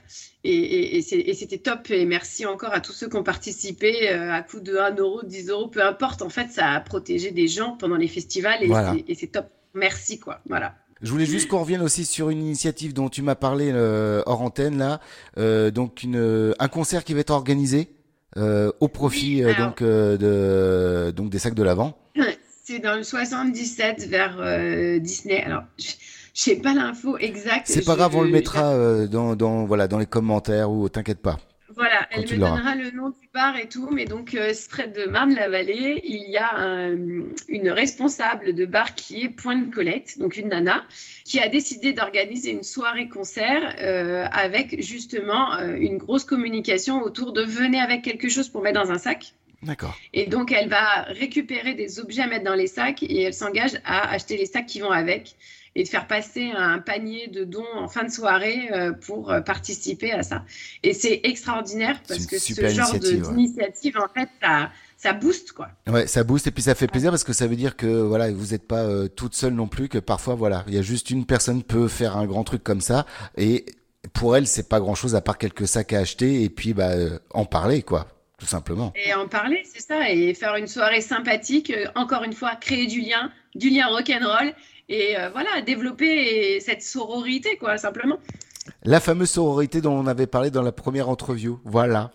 Et, c'était top. Et merci encore à tous ceux qui ont participé euh, à coût de 1 euro, 10 euros, peu importe. En fait, ça a protégé des gens pendant les festivals et Voilà. c'est- top. Merci, quoi. Voilà. Je voulais juste qu'on revienne aussi sur une initiative dont tu m'as parlé euh, hors antenne là, Euh, donc une, un concert qui va être organisé euh, au profit alors- donc de donc des sacs de l'avant. C'est dans le 77 vers Disney. Alors, je sais pas l'info exacte. C'est pas Je- grave, on le mettra euh, dans dans voilà dans les commentaires ou t'inquiète pas. Voilà, elle me donnera le nom du bar et tout, mais donc euh, près de Marne-la-Vallée, il y a un- une responsable de bar qui est Point de Collecte, donc une nana, qui a décidé d'organiser une soirée-concert euh, avec justement euh, une grosse communication autour de venez avec quelque chose pour mettre dans un sac. D'accord. Et donc, elle va récupérer des objets à mettre dans les sacs et elle s'engage à acheter les sacs qui vont avec et de faire passer un panier de dons en fin de soirée euh, pour euh, participer à ça. Et c'est extraordinaire parce que ce genre de- initiative, ouais. d'initiative, en fait, ça, ça booste, quoi. Ouais, ça booste et puis ça fait plaisir parce que ça veut dire que voilà, vous n'êtes pas euh, toute seule non plus, que parfois voilà, il y a juste une personne peut faire un grand truc comme ça et pour elle c'est pas grand chose à part quelques sacs à acheter et puis bah euh, en parler quoi, tout simplement. Et en parler, c'est ça, et faire une soirée sympathique, encore une fois, créer du lien, du lien rock'n'roll, et euh, voilà, développer cette sororité, quoi, simplement. La fameuse sororité dont on avait parlé dans la première entreview, voilà,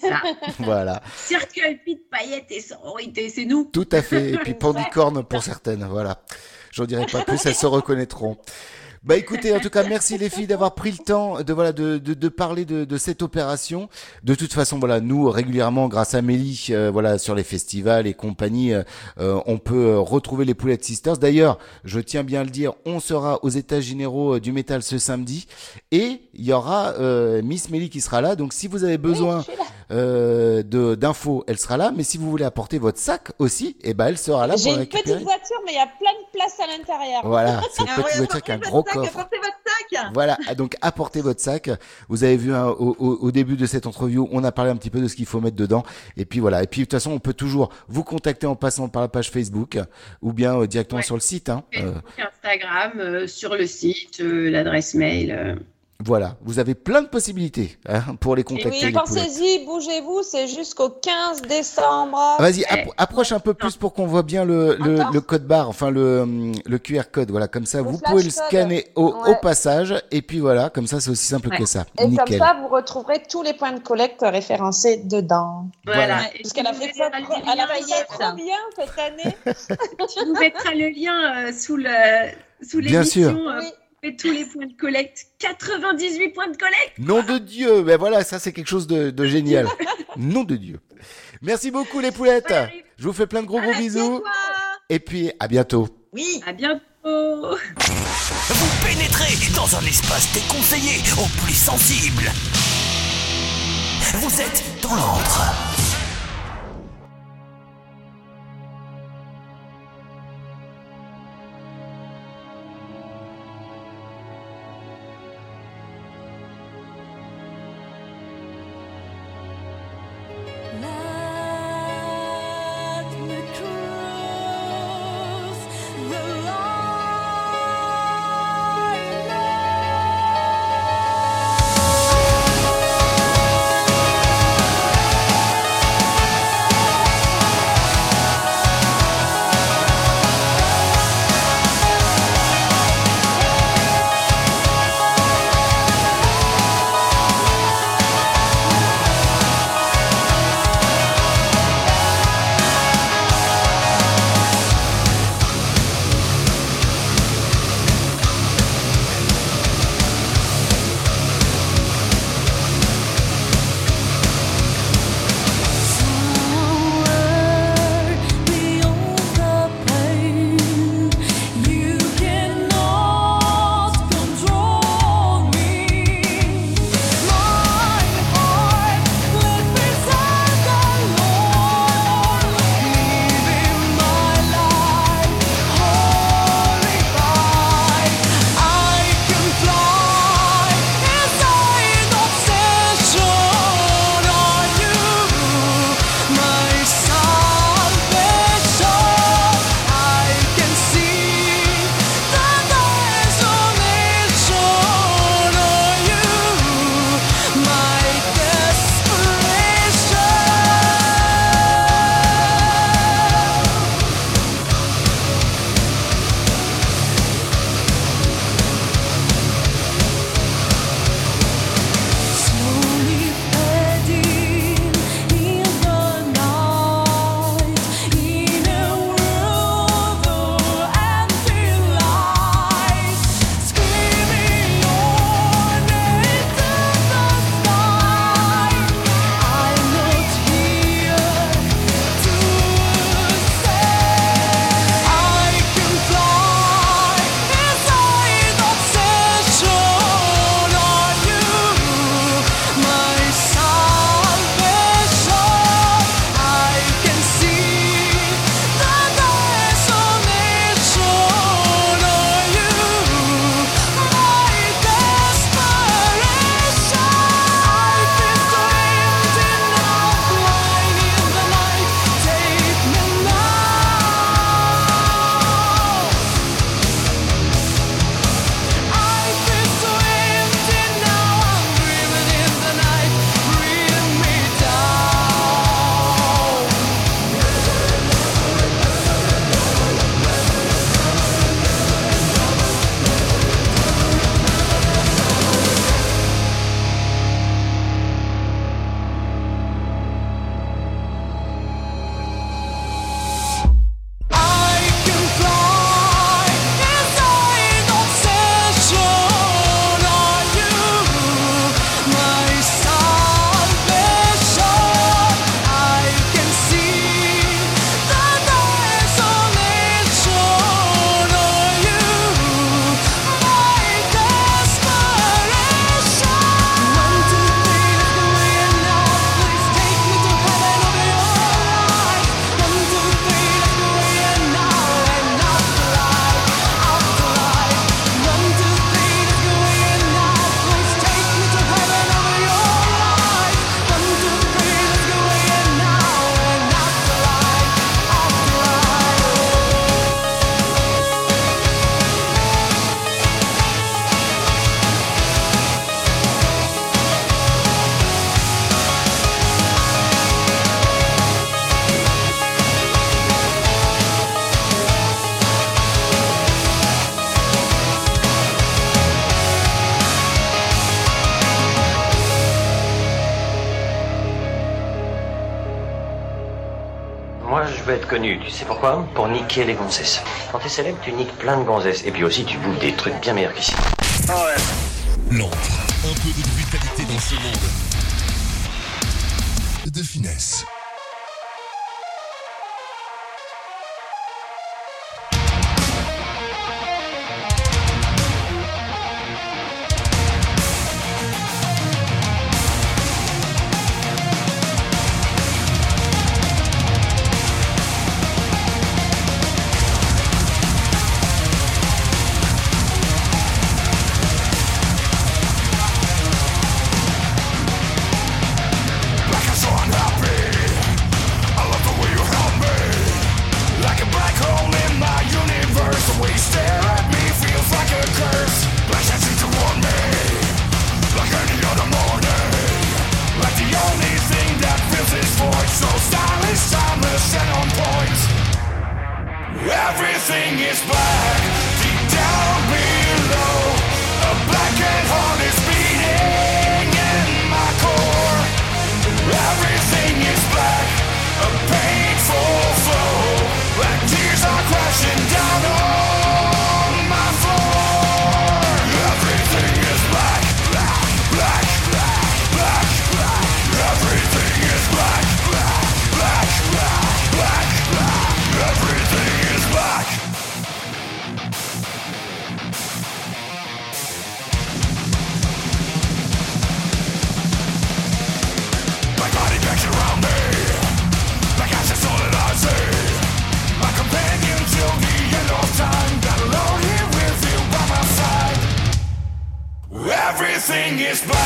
ça. voilà, Cercueil, pite, paillettes et sororité, c'est nous. tout à fait. Et puis pandicorne pour certaines, voilà. J'en dirai pas plus, elles se reconnaîtront. Bah écoutez, en tout cas, merci les filles d'avoir pris le temps de voilà de, de, de parler de, de cette opération. De toute façon, voilà, nous régulièrement, grâce à Mélie, euh, voilà, sur les festivals et compagnie, euh, euh, on peut euh, retrouver les Poulettes Sisters. D'ailleurs, je tiens bien à le dire, on sera aux états généraux euh, du métal ce samedi et il y aura euh, Miss Mélie qui sera là. Donc, si vous avez besoin euh, de d'infos, elle sera là. Mais si vous voulez apporter votre sac aussi, eh ben, elle sera là J'ai pour une récupérer. petite voiture, mais il y a plein de place à l'intérieur. Voilà, c'est une Ah petite ouais, voiture qui a un gros sac, coffre. apportez votre sac. Voilà, ah, donc apportez votre sac. Vous avez vu hein, au, au- au début de cette interview, on a parlé un petit peu de ce qu'il faut mettre dedans. Et puis voilà. Et puis de toute façon, on peut toujours vous contacter en passant par la page Facebook ou bien euh, directement sur le site. Hein. Euh, Facebook, Instagram, euh, sur le site, euh, l'adresse mail. Voilà, vous avez plein de possibilités hein, pour les contacter. oui, pensez-y, bougez-vous, c'est jusqu'au 15 décembre. Ah, Vas-y, appro- approche un peu plus pour qu'on voit bien le, le, Attends. le code barre, enfin le, le QR code. Voilà, comme ça, vous pouvez le scanner au, passage. Et puis voilà, comme ça, c'est aussi simple Ouais. que ça. Et Nickel. comme ça, vous retrouverez tous les points de collecte référencés dedans. Voilà. Parce qu'elle a fait ça, elle a lien, fait ça trop bien cette année. Tu nous mettras le lien euh, sous le sous Bien sûr. euh, tous les points de collecte. 98 points de collecte. Nom de Dieu, ben voilà, ça c'est quelque chose de, de génial. Nom de Dieu. Merci beaucoup les poulettes. Je vous fais plein de gros gros bisous. Et puis à bientôt. Oui. À bientôt. Vous pénétrez dans un espace déconseillé aux plus sensibles. Vous êtes dans l'antre. Tu sais pourquoi Pour niquer les gonzesses. Quand t'es célèbre, tu niques plein de gonzesses. Et puis aussi, tu bouffes des trucs bien meilleurs qu'ici. L'antre. Un peu de brutalité dans ce monde. De finesse. Is black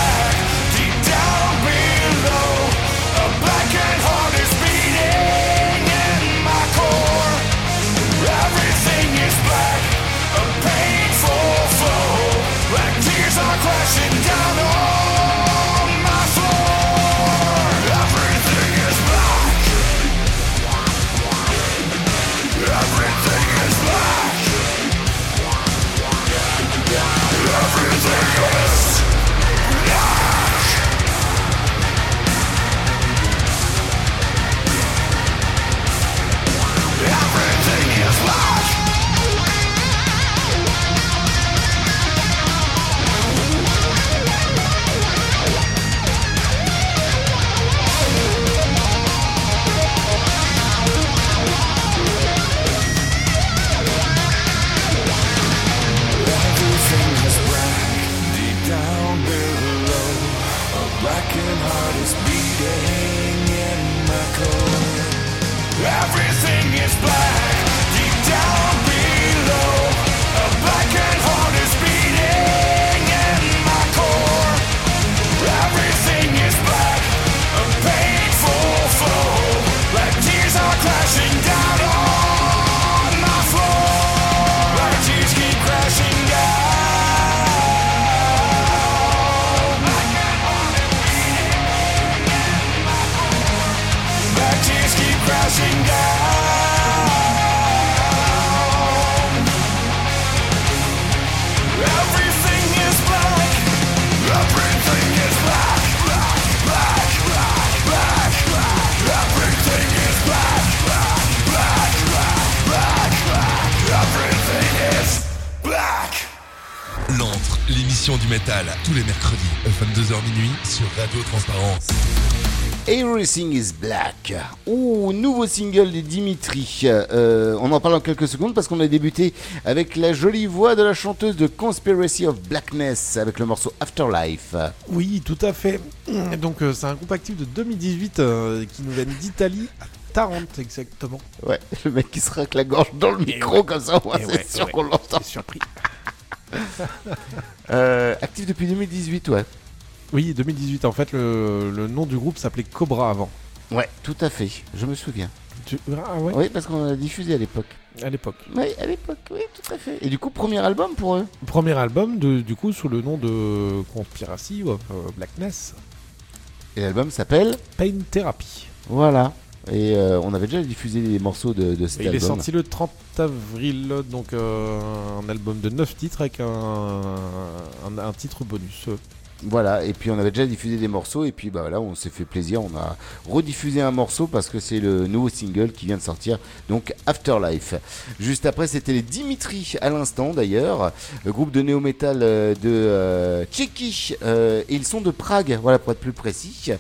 sur Radio Transparence. Everything is Black. Ouh, nouveau single de Dimitri. Euh, on en parle en quelques secondes parce qu'on a débuté avec la jolie voix de la chanteuse de Conspiracy of Blackness avec le morceau Afterlife. Oui, tout à fait. Donc euh, c'est un groupe actif de 2018 euh, qui nous vient d'Italie, à Tarente exactement. Ouais, le mec qui se racle la gorge dans le micro comme ça, ouais, c'est ouais, sûr ouais, qu'on l'entend. surpris. Euh, actif depuis 2018, ouais. Oui, 2018. En fait, le, le nom du groupe s'appelait Cobra avant. Ouais, tout à fait, je me souviens. Tu- Ah ouais Oui, parce qu'on a diffusé à l'époque. À l'époque. Oui, à l'époque, oui, tout à fait. Et du coup, premier album pour eux Premier album, de, du coup, sous le nom de Conspiracy of euh, Blackness. Et l'album s'appelle Pain Therapy. Voilà. Et euh, on avait déjà diffusé des morceaux de, de cet Et il est album. sorti le 30 avril, donc euh, un album de 9 titres avec un, un, un titre bonus. Voilà, et puis on avait déjà diffusé des morceaux, et puis bah voilà, on s'est fait plaisir, on a rediffusé un morceau parce que c'est le nouveau single qui vient de sortir, donc Afterlife. Juste après, c'était les Dimitri à l'instant d'ailleurs, le groupe de néo-metal euh, de euh, Tchéquie, euh, et ils sont de Prague, voilà pour être plus précis.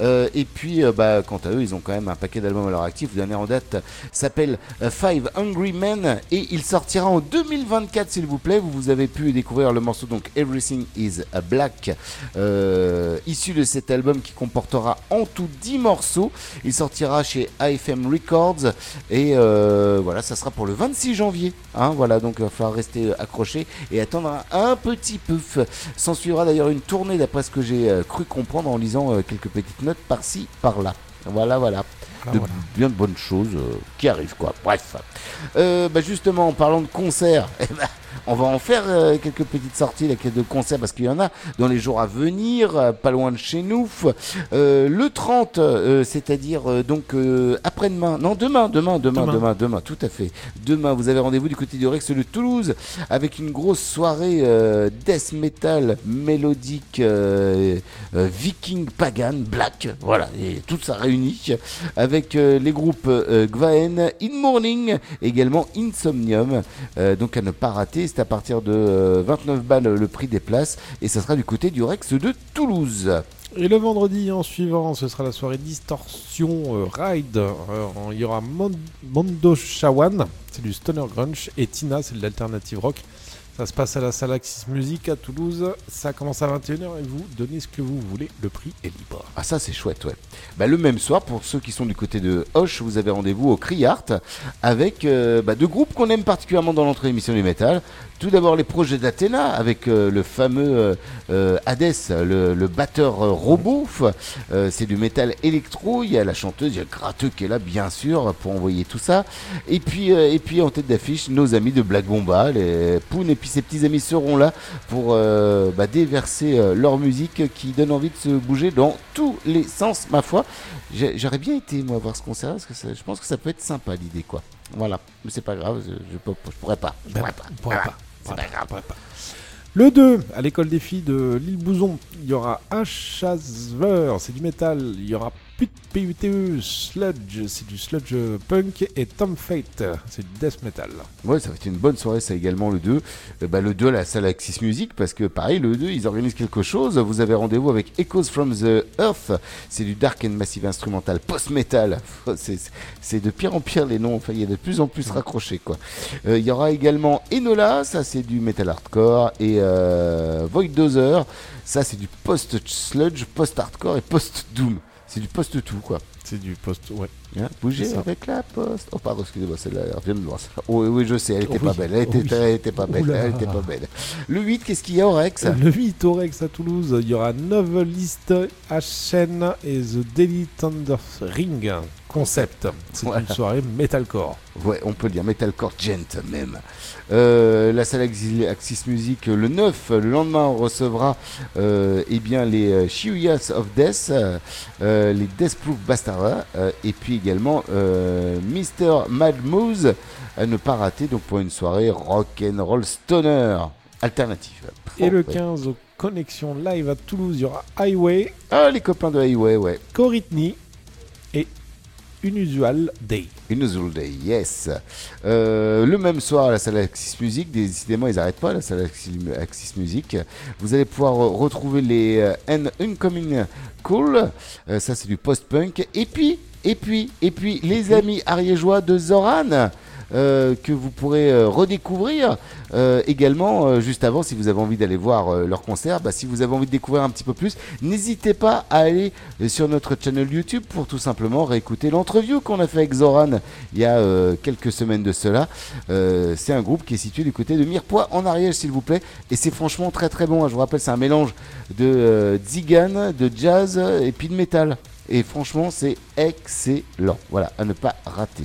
Euh, et puis, bah, quant à eux, ils ont quand même un paquet d'albums à leur actif. Le dernier en date s'appelle Five Hungry Men, et il sortira en 2024, s'il vous plaît. Vous, vous avez pu découvrir le morceau donc Everything is Black, euh, issu de cet album qui comportera en tout 10 morceaux. Il sortira chez AFM Records et euh, voilà, ça sera pour le 26 janvier. Hein, voilà, donc il va falloir rester accroché et attendre un, un petit peu. S'en suivra d'ailleurs une tournée d'après ce que j'ai euh, cru comprendre en lisant euh, quelques petites notes par-ci, par-là. Voilà, voilà. Ah, de voilà. bien de bonnes choses qui arrivent, quoi. Bref. Bah, justement, en parlant de concerts, eh ben, on va en faire euh, quelques petites sorties là, de concerts parce qu'il y en a dans les jours à venir, euh, pas loin de chez nous. Euh, le 30, euh, c'est-à-dire donc après-demain, non demain, demain, demain, Demain. demain, demain, tout à fait. Demain, vous avez rendez-vous du côté du Rex de Toulouse avec une grosse soirée death metal mélodique viking pagan black, voilà, et tout ça réuni avec les groupes Gvaen, In Morning, également Insomnium, donc à ne pas rater, c'est à partir de euh, 29 balles le prix des places et ça sera du côté du Rex de Toulouse. Et le vendredi en suivant, ce sera la soirée Distorsion euh, Ride. Euh, il y aura Mon- Mondo Shawan, c'est du stoner grunge, et Tina, c'est de l'alternative rock. Ça se passe à la salle Axis Music à Toulouse. Ça commence à 21h et vous donnez ce que vous voulez. Le prix est libre. Ah ça c'est chouette ouais. Bah, le même soir pour ceux qui sont du côté de Hoche, vous avez rendez-vous au Criart avec euh, bah, deux groupes qu'on aime particulièrement dans l'entrée émission du métal. Tout d'abord les projets d'Athéna avec euh, le fameux euh, euh, Hades, le, le batteur robot. Euh, c'est du métal électro. Il y a la chanteuse, il y a Gratteux qui est là bien sûr pour envoyer tout ça. Et puis et puis en tête d'affiche nos amis de Black Bomba, les Poon et puis ses petits amis seront là pour bah, déverser leur musique qui donne envie de se bouger dans tous les sens, ma foi. J'aurais bien été, moi, voir ce concert parce que ça- je pense que ça peut être sympa l'idée, quoi. Voilà, mais c'est pas grave, je, je, je pourrais pas. Je pourrais pas. On pourrait Voilà. pas. Le 2, à l'école des filles de l'île Bouzon, il y aura un Chasver, c'est du métal. Il y aura PUTE, Sludge, c'est du sludge punk. Et Tom Fate, c'est du death metal. Ouais, ça va être une bonne soirée, ça également le 2. Euh, bah, le 2 à la salle Axis Music, parce que pareil, le 2, ils organisent quelque chose. Vous avez rendez-vous avec Echoes from the Earth. C'est du dark and massive instrumental post-metal. C'est- de pire en pire les noms. Enfin, il y a de plus en plus raccroché, quoi. Euh, Il y aura également Enola, ça c'est du metal hardcore. Et euh, Void Dozer, ça c'est du post-sludge, post-hardcore et post-doom. C'est du post-tout, quoi. C'est du post, ouais. Hein, ça. avec la poste. Oh, pardon, excusez-moi, celle-là, elle revient de loin. celle-là. Oh, oui, oui, je sais, elle était Oui. pas belle. Elle était, Oui. elle était pas belle. Oula. Elle était pas belle. Le 8, qu'est-ce qu'il y a au Rex? Le 8 au Rex à Toulouse, il y aura Novelist HN et The Daily Thunder Ring Concept. C'est une soirée metalcore. Ouais, on peut le dire, Metalcore Gent même. Euh, la salle Axis, Music, le 9, le lendemain, on recevra euh, eh bien, les euh, Shiuyas of Death, euh, les Deathproof Bastards, euh, et puis également Mr. Mad Moose, à ne pas rater donc pour une soirée rock and roll stoner alternative. Et le Ouais. 15 au Connexion Live à Toulouse, il y aura Highway, Ah, les copains de Highway, ouais. Coritney Unusual Day. Unusual Day, yes. Euh, le même soir à la salle Axis Music, décidément ils n'arrêtent pas à la salle Axis, Axis Music. Vous allez pouvoir retrouver les euh, And Incoming Cool, Euh, ça c'est du post-punk. Et puis, et puis, et puis les amis ariégeois de Zoran. euh, que vous pourrez euh, redécouvrir euh, également euh, juste avant si vous avez envie d'aller voir euh, leur concert bah, si vous avez envie de découvrir un petit peu plus n'hésitez pas à aller sur notre channel YouTube pour tout simplement réécouter l'entreview qu'on a fait avec Zoran il y a quelques semaines de cela. C'est un groupe qui est situé du côté de Mirepoix en Ariège s'il vous plaît. Et c'est franchement très très bon hein. je vous rappelle c'est un mélange de zigan de jazz et puis de métal. Et franchement c'est excellent. Voilà à ne pas rater.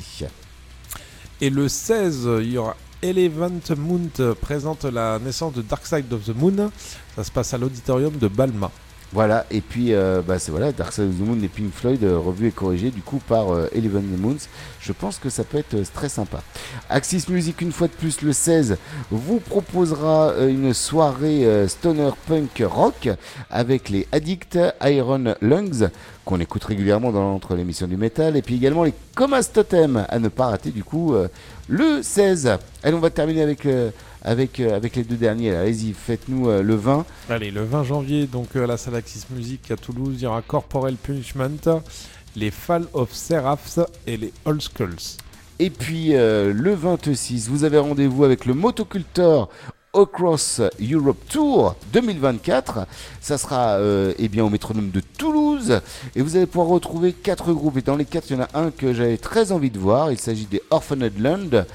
Et le 16, il y aura Eleven Moon présente la naissance de Dark Side of the Moon. Ça se passe à l'auditorium de Balma. Voilà, et puis euh, bah, c'est voilà, Dark Side of the Moon et Pink Floyd euh, revus et corrigés du coup par euh, Eleven Moons. Je pense que ça peut être euh, très sympa. Axis Music, une fois de plus, le 16, vous proposera euh, une soirée euh, stoner punk rock avec les Addicts Iron Lungs qu'on écoute régulièrement dans entre l'émission du métal et puis également les Comas Totem à ne pas rater du coup euh, le 16. Allez, on va terminer avec, euh, avec, euh, avec les deux derniers. Allez-y, faites-nous euh, le 20. Allez, le 20 janvier, donc euh, à la salle Axis Music à Toulouse, il y aura Corporel Punishment, les Fall of Seraphs et les Old Skulls. Et puis euh, le 26, vous avez rendez-vous avec le Motoculteur Across Europe Tour 2024. Ça sera euh, eh bien, au métronome de Toulouse. Et vous allez pouvoir retrouver quatre groupes. Et dans les quatre, il y en a un que j'avais très envie de voir. Il s'agit des Orphaned Land.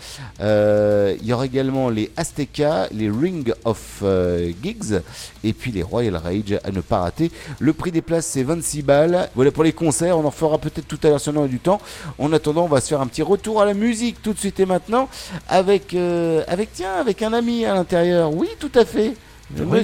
Euh, il y aura également les Azteca, les Ring of euh, Gigs. Et puis les Royal Rage à ne pas rater. Le prix des places, c'est 26 balles. Voilà pour les concerts. On en fera peut-être tout à l'heure si on a du temps. En attendant, on va se faire un petit retour à la musique tout de suite et maintenant. Avec, avec tiens, avec un ami à l'intérieur. Oui, tout à fait.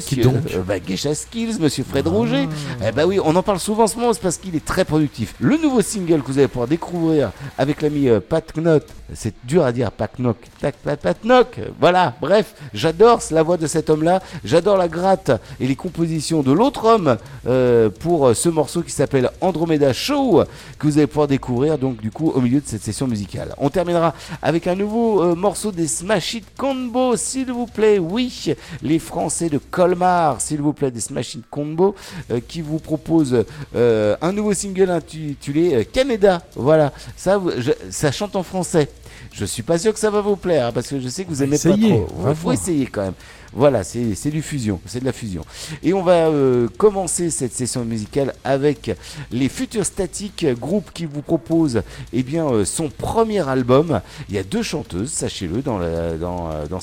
Qui donc euh, bah, Geisha Skills, monsieur Fred Roger. Eh bah oui, on en parle souvent en ce moment, c'est parce qu'il est très productif. Le nouveau single que vous allez pouvoir découvrir avec l'ami euh, Pat Knock, c'est dur à dire, Pat Knock, Tac, Pat, Pat Knock, voilà, bref, j'adore la voix de cet homme-là, j'adore la gratte et les compositions de l'autre homme euh, pour ce morceau qui s'appelle Andromeda Show, que vous allez pouvoir découvrir donc du coup au milieu de cette session musicale. On terminera avec un nouveau morceau des Smash It Combo, s'il vous plaît, oui, les Français de Colmar, s'il vous plaît, des Smash It Combo, euh, qui vous propose euh, un nouveau single intitulé euh, Canada. Voilà, ça, je- ça chante en français. Je suis pas sûr que ça va vous plaire hein, parce que je sais que vous aimez pas trop. Il faut voir. essayer quand même. Voilà, c'est du fusion, c'est de la fusion. Et on va euh, commencer cette session musicale avec les Futurs Statiques, groupe qui vous propose eh bien, euh, son premier album. Il y a deux chanteuses, sachez-le, dans, dans, euh, dans,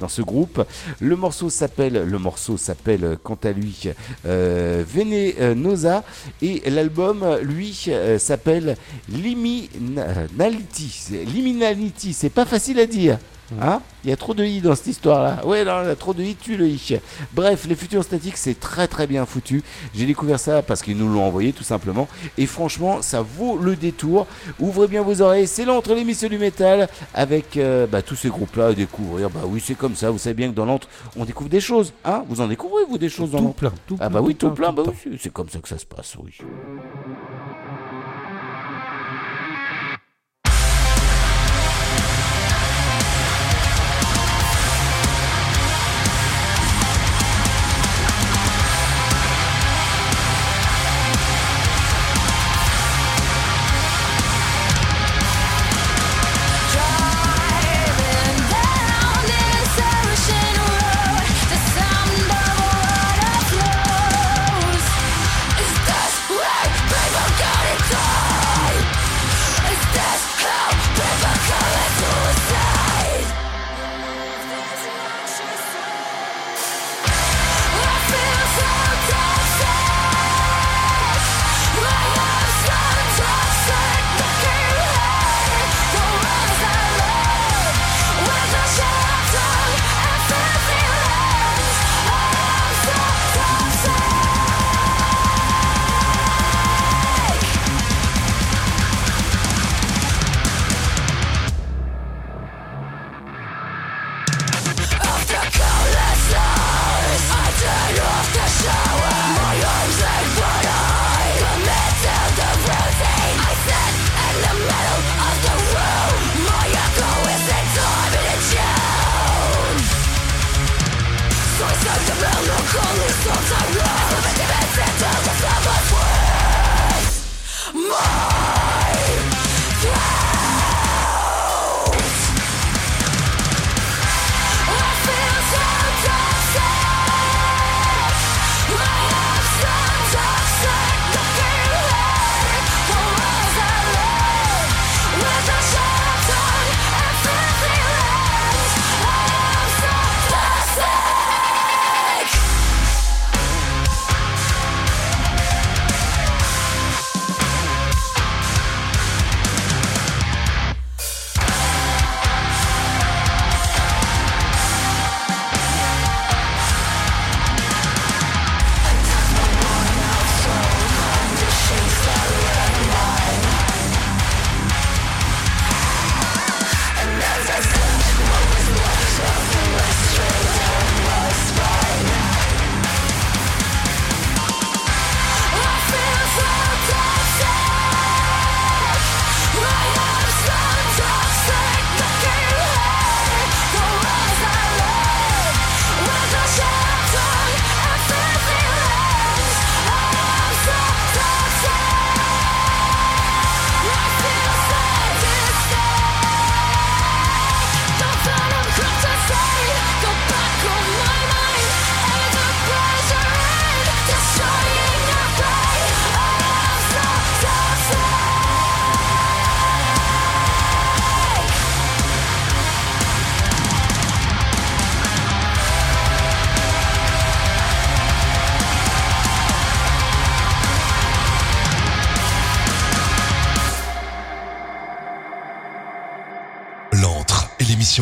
dans ce groupe. Le morceau s'appelle, le morceau s'appelle quant à lui euh, Venenosa et l'album, lui, s'appelle Liminality. Liminality, c'est pas facile à dire. Hein Il y a trop de i dans cette histoire-là. Ouais, non, il y a trop de i, tu le i. Bref, les futurs statiques, c'est très très bien foutu. J'ai découvert ça parce qu'ils nous l'ont envoyé tout simplement. Et franchement, ça vaut le détour. Ouvrez bien vos oreilles. C'est l'entre l'émission du métal avec euh, bah, tous ces groupes-là à découvrir. Bah oui, c'est comme ça. Vous savez bien que dans l'entre, on découvre des choses. Hein vous en découvrez, vous, des choses dans Tout l'entre plein, tout Ah plein, bah oui, tout plein, tout Bah oui, c'est comme ça que ça se passe, oui.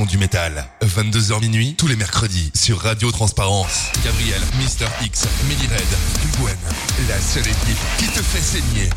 du métal. 22h minuit, tous les mercredis, sur Radio Transparence. Gabriel, Mister X, Millie Red, Gwen, la seule équipe qui te fait saigner.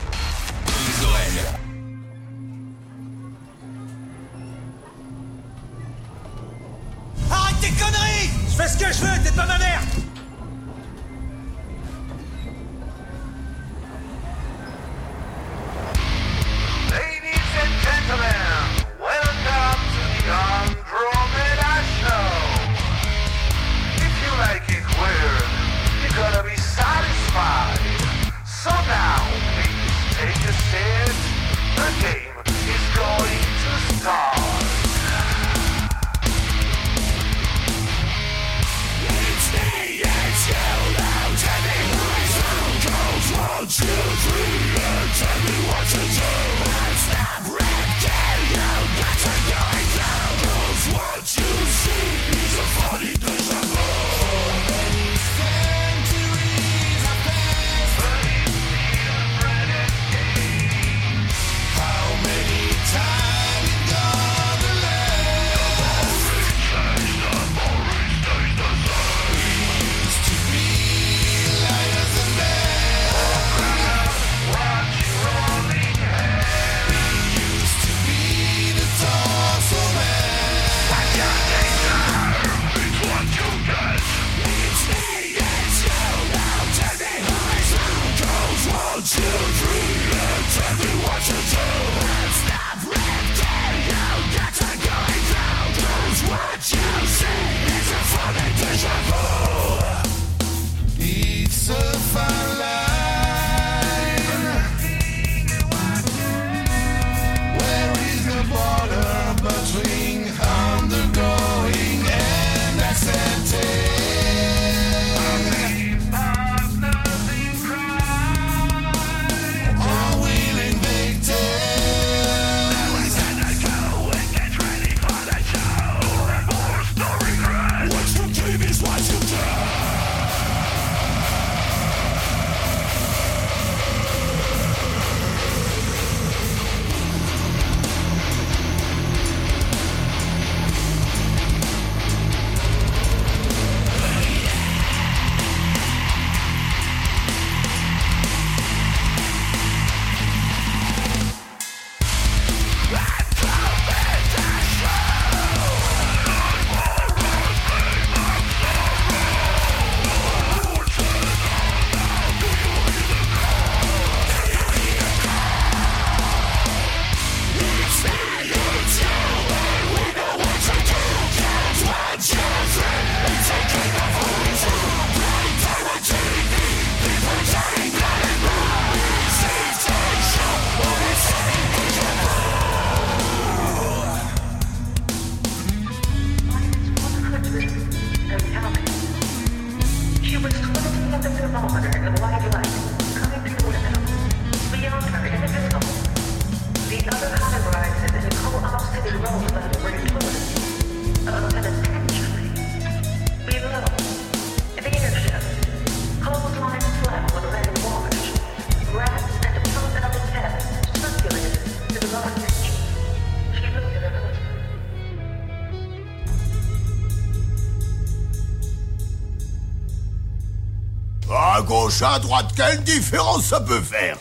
à droite, quelle différence ça peut faire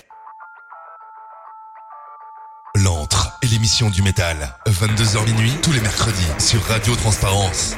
L'antre et l'émission du métal, 22h minuit, tous les mercredis, sur Radio Transparence.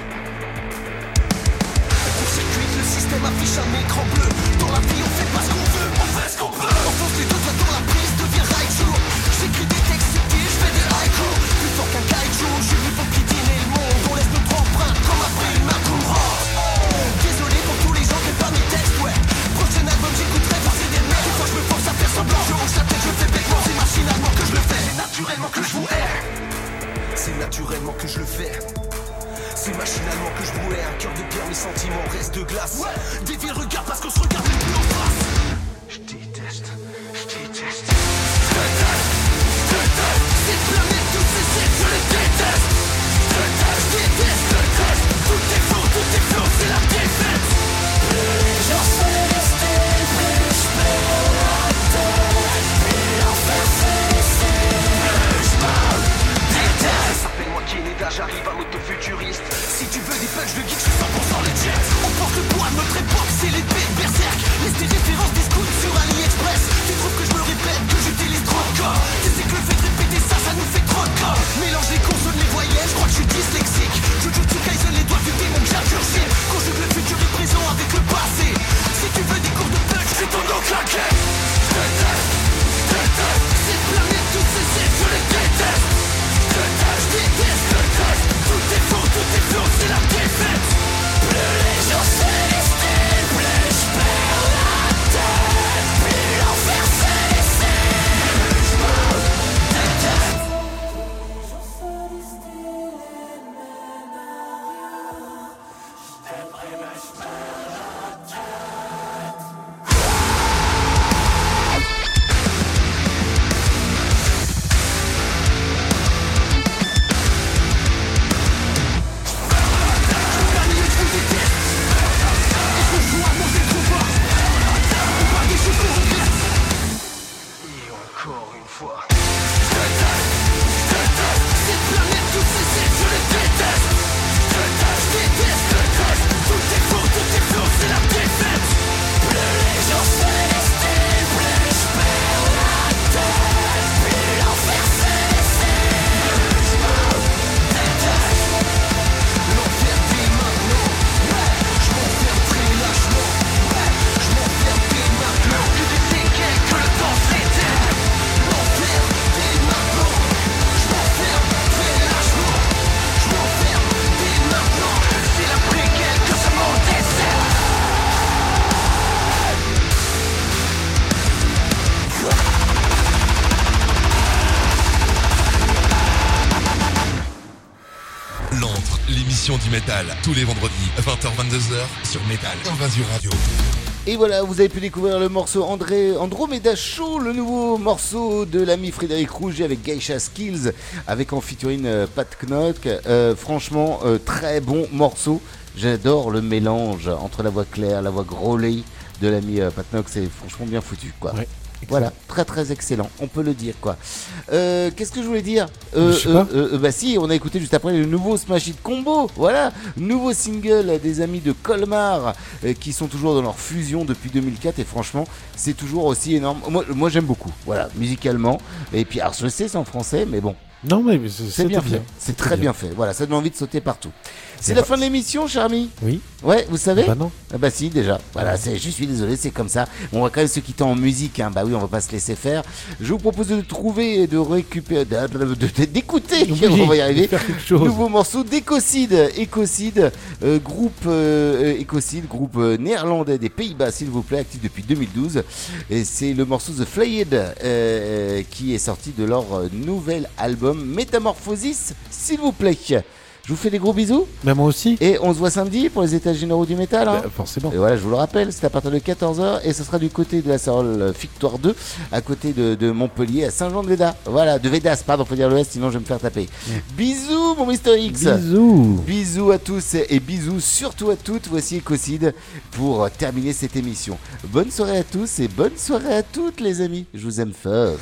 20h-22h sur Métal Invasion Radio. Et voilà, vous avez pu découvrir le morceau André Andromeda Show, le nouveau morceau de l'ami Frédéric Rouget avec Geisha Skills, avec en featuring euh, Pat Knock. Euh, franchement, euh, très bon morceau. J'adore le mélange entre la voix claire, la voix grôlée de l'ami Pat Knock. C'est franchement bien foutu, quoi. Voilà, très très excellent, on peut le dire quoi. Euh, Qu'est-ce que je voulais dire Euh, Je sais pas. euh, euh, Bah si, on a écouté juste après le nouveau Smash Hit Combo, voilà, nouveau single des amis de Colmar euh, qui sont toujours dans leur fusion depuis 2004 et franchement c'est toujours aussi énorme. Moi, moi j'aime beaucoup, voilà, musicalement. Et puis alors je sais c'est en français, mais bon. Non mais c'est C'est bien fait, c'est C'était très bien fait. Voilà, ça donne envie de sauter partout. C'est la fin de l'émission, cher ami. Oui. Ouais, vous savez Ah bah non. Ah bah si, déjà. Voilà, c'est, je suis désolé, c'est comme ça. On va quand même se quitter en musique. Hein. Bah oui, on va pas se laisser faire. Je vous propose de trouver et de récupérer, d'écouter. On va y arriver. Nouveau morceau d'Ecocide. Ecocide, euh, groupe euh, euh, groupe euh, néerlandais des Pays-Bas, s'il vous plaît, actif depuis 2012. Et c'est le morceau The Flayed euh, qui est sorti de leur euh, nouvel album Métamorphosis, s'il vous plaît. Je vous fais des gros bisous. Mais moi aussi. Et on se voit samedi pour les états généraux du métal. hein. Bah, forcément. Et voilà, je vous le rappelle, c'est à partir de 14h et ce sera du côté de la salle Victoire 2, à côté de, de Montpellier, à Saint-Jean-de-Védas. Voilà, de Védas, pardon, faut dire le S, sinon je vais me faire taper. Bisous, mon Mister X. Bisous. Bisous à tous et bisous surtout à toutes. Voici Ecocide pour terminer cette émission. Bonne soirée à tous et bonne soirée à toutes, les amis. Je vous aime fort.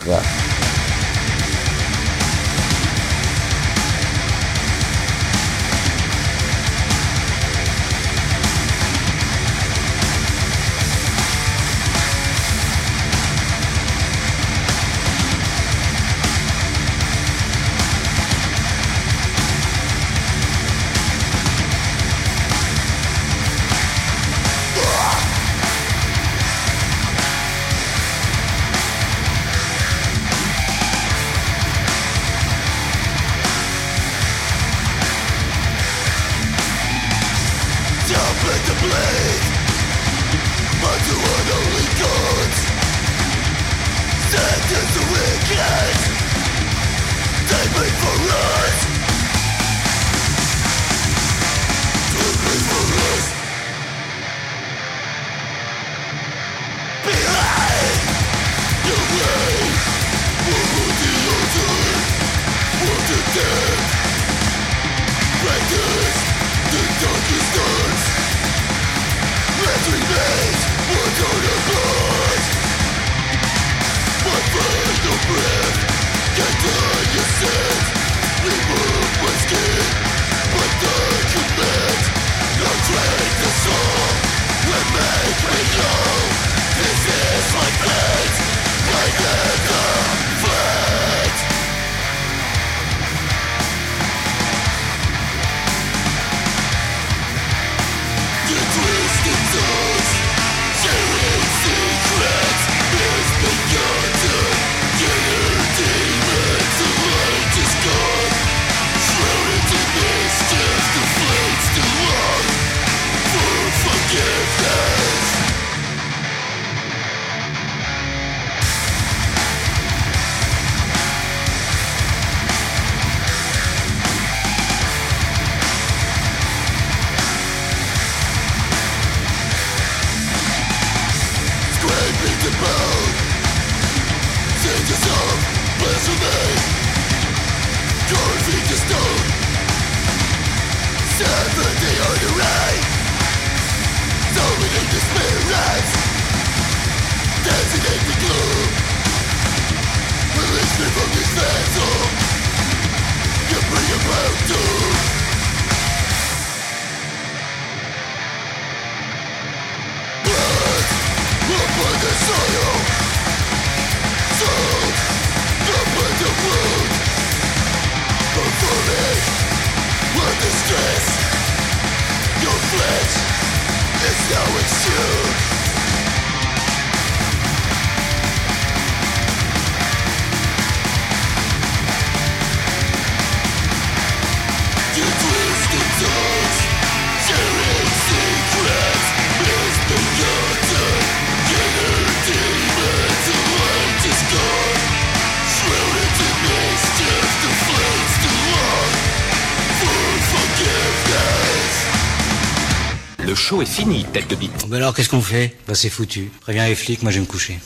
Est fini, tête de bite. Bah alors qu'est-ce qu'on fait? Bah c'est foutu. Préviens les flics, moi je vais me coucher.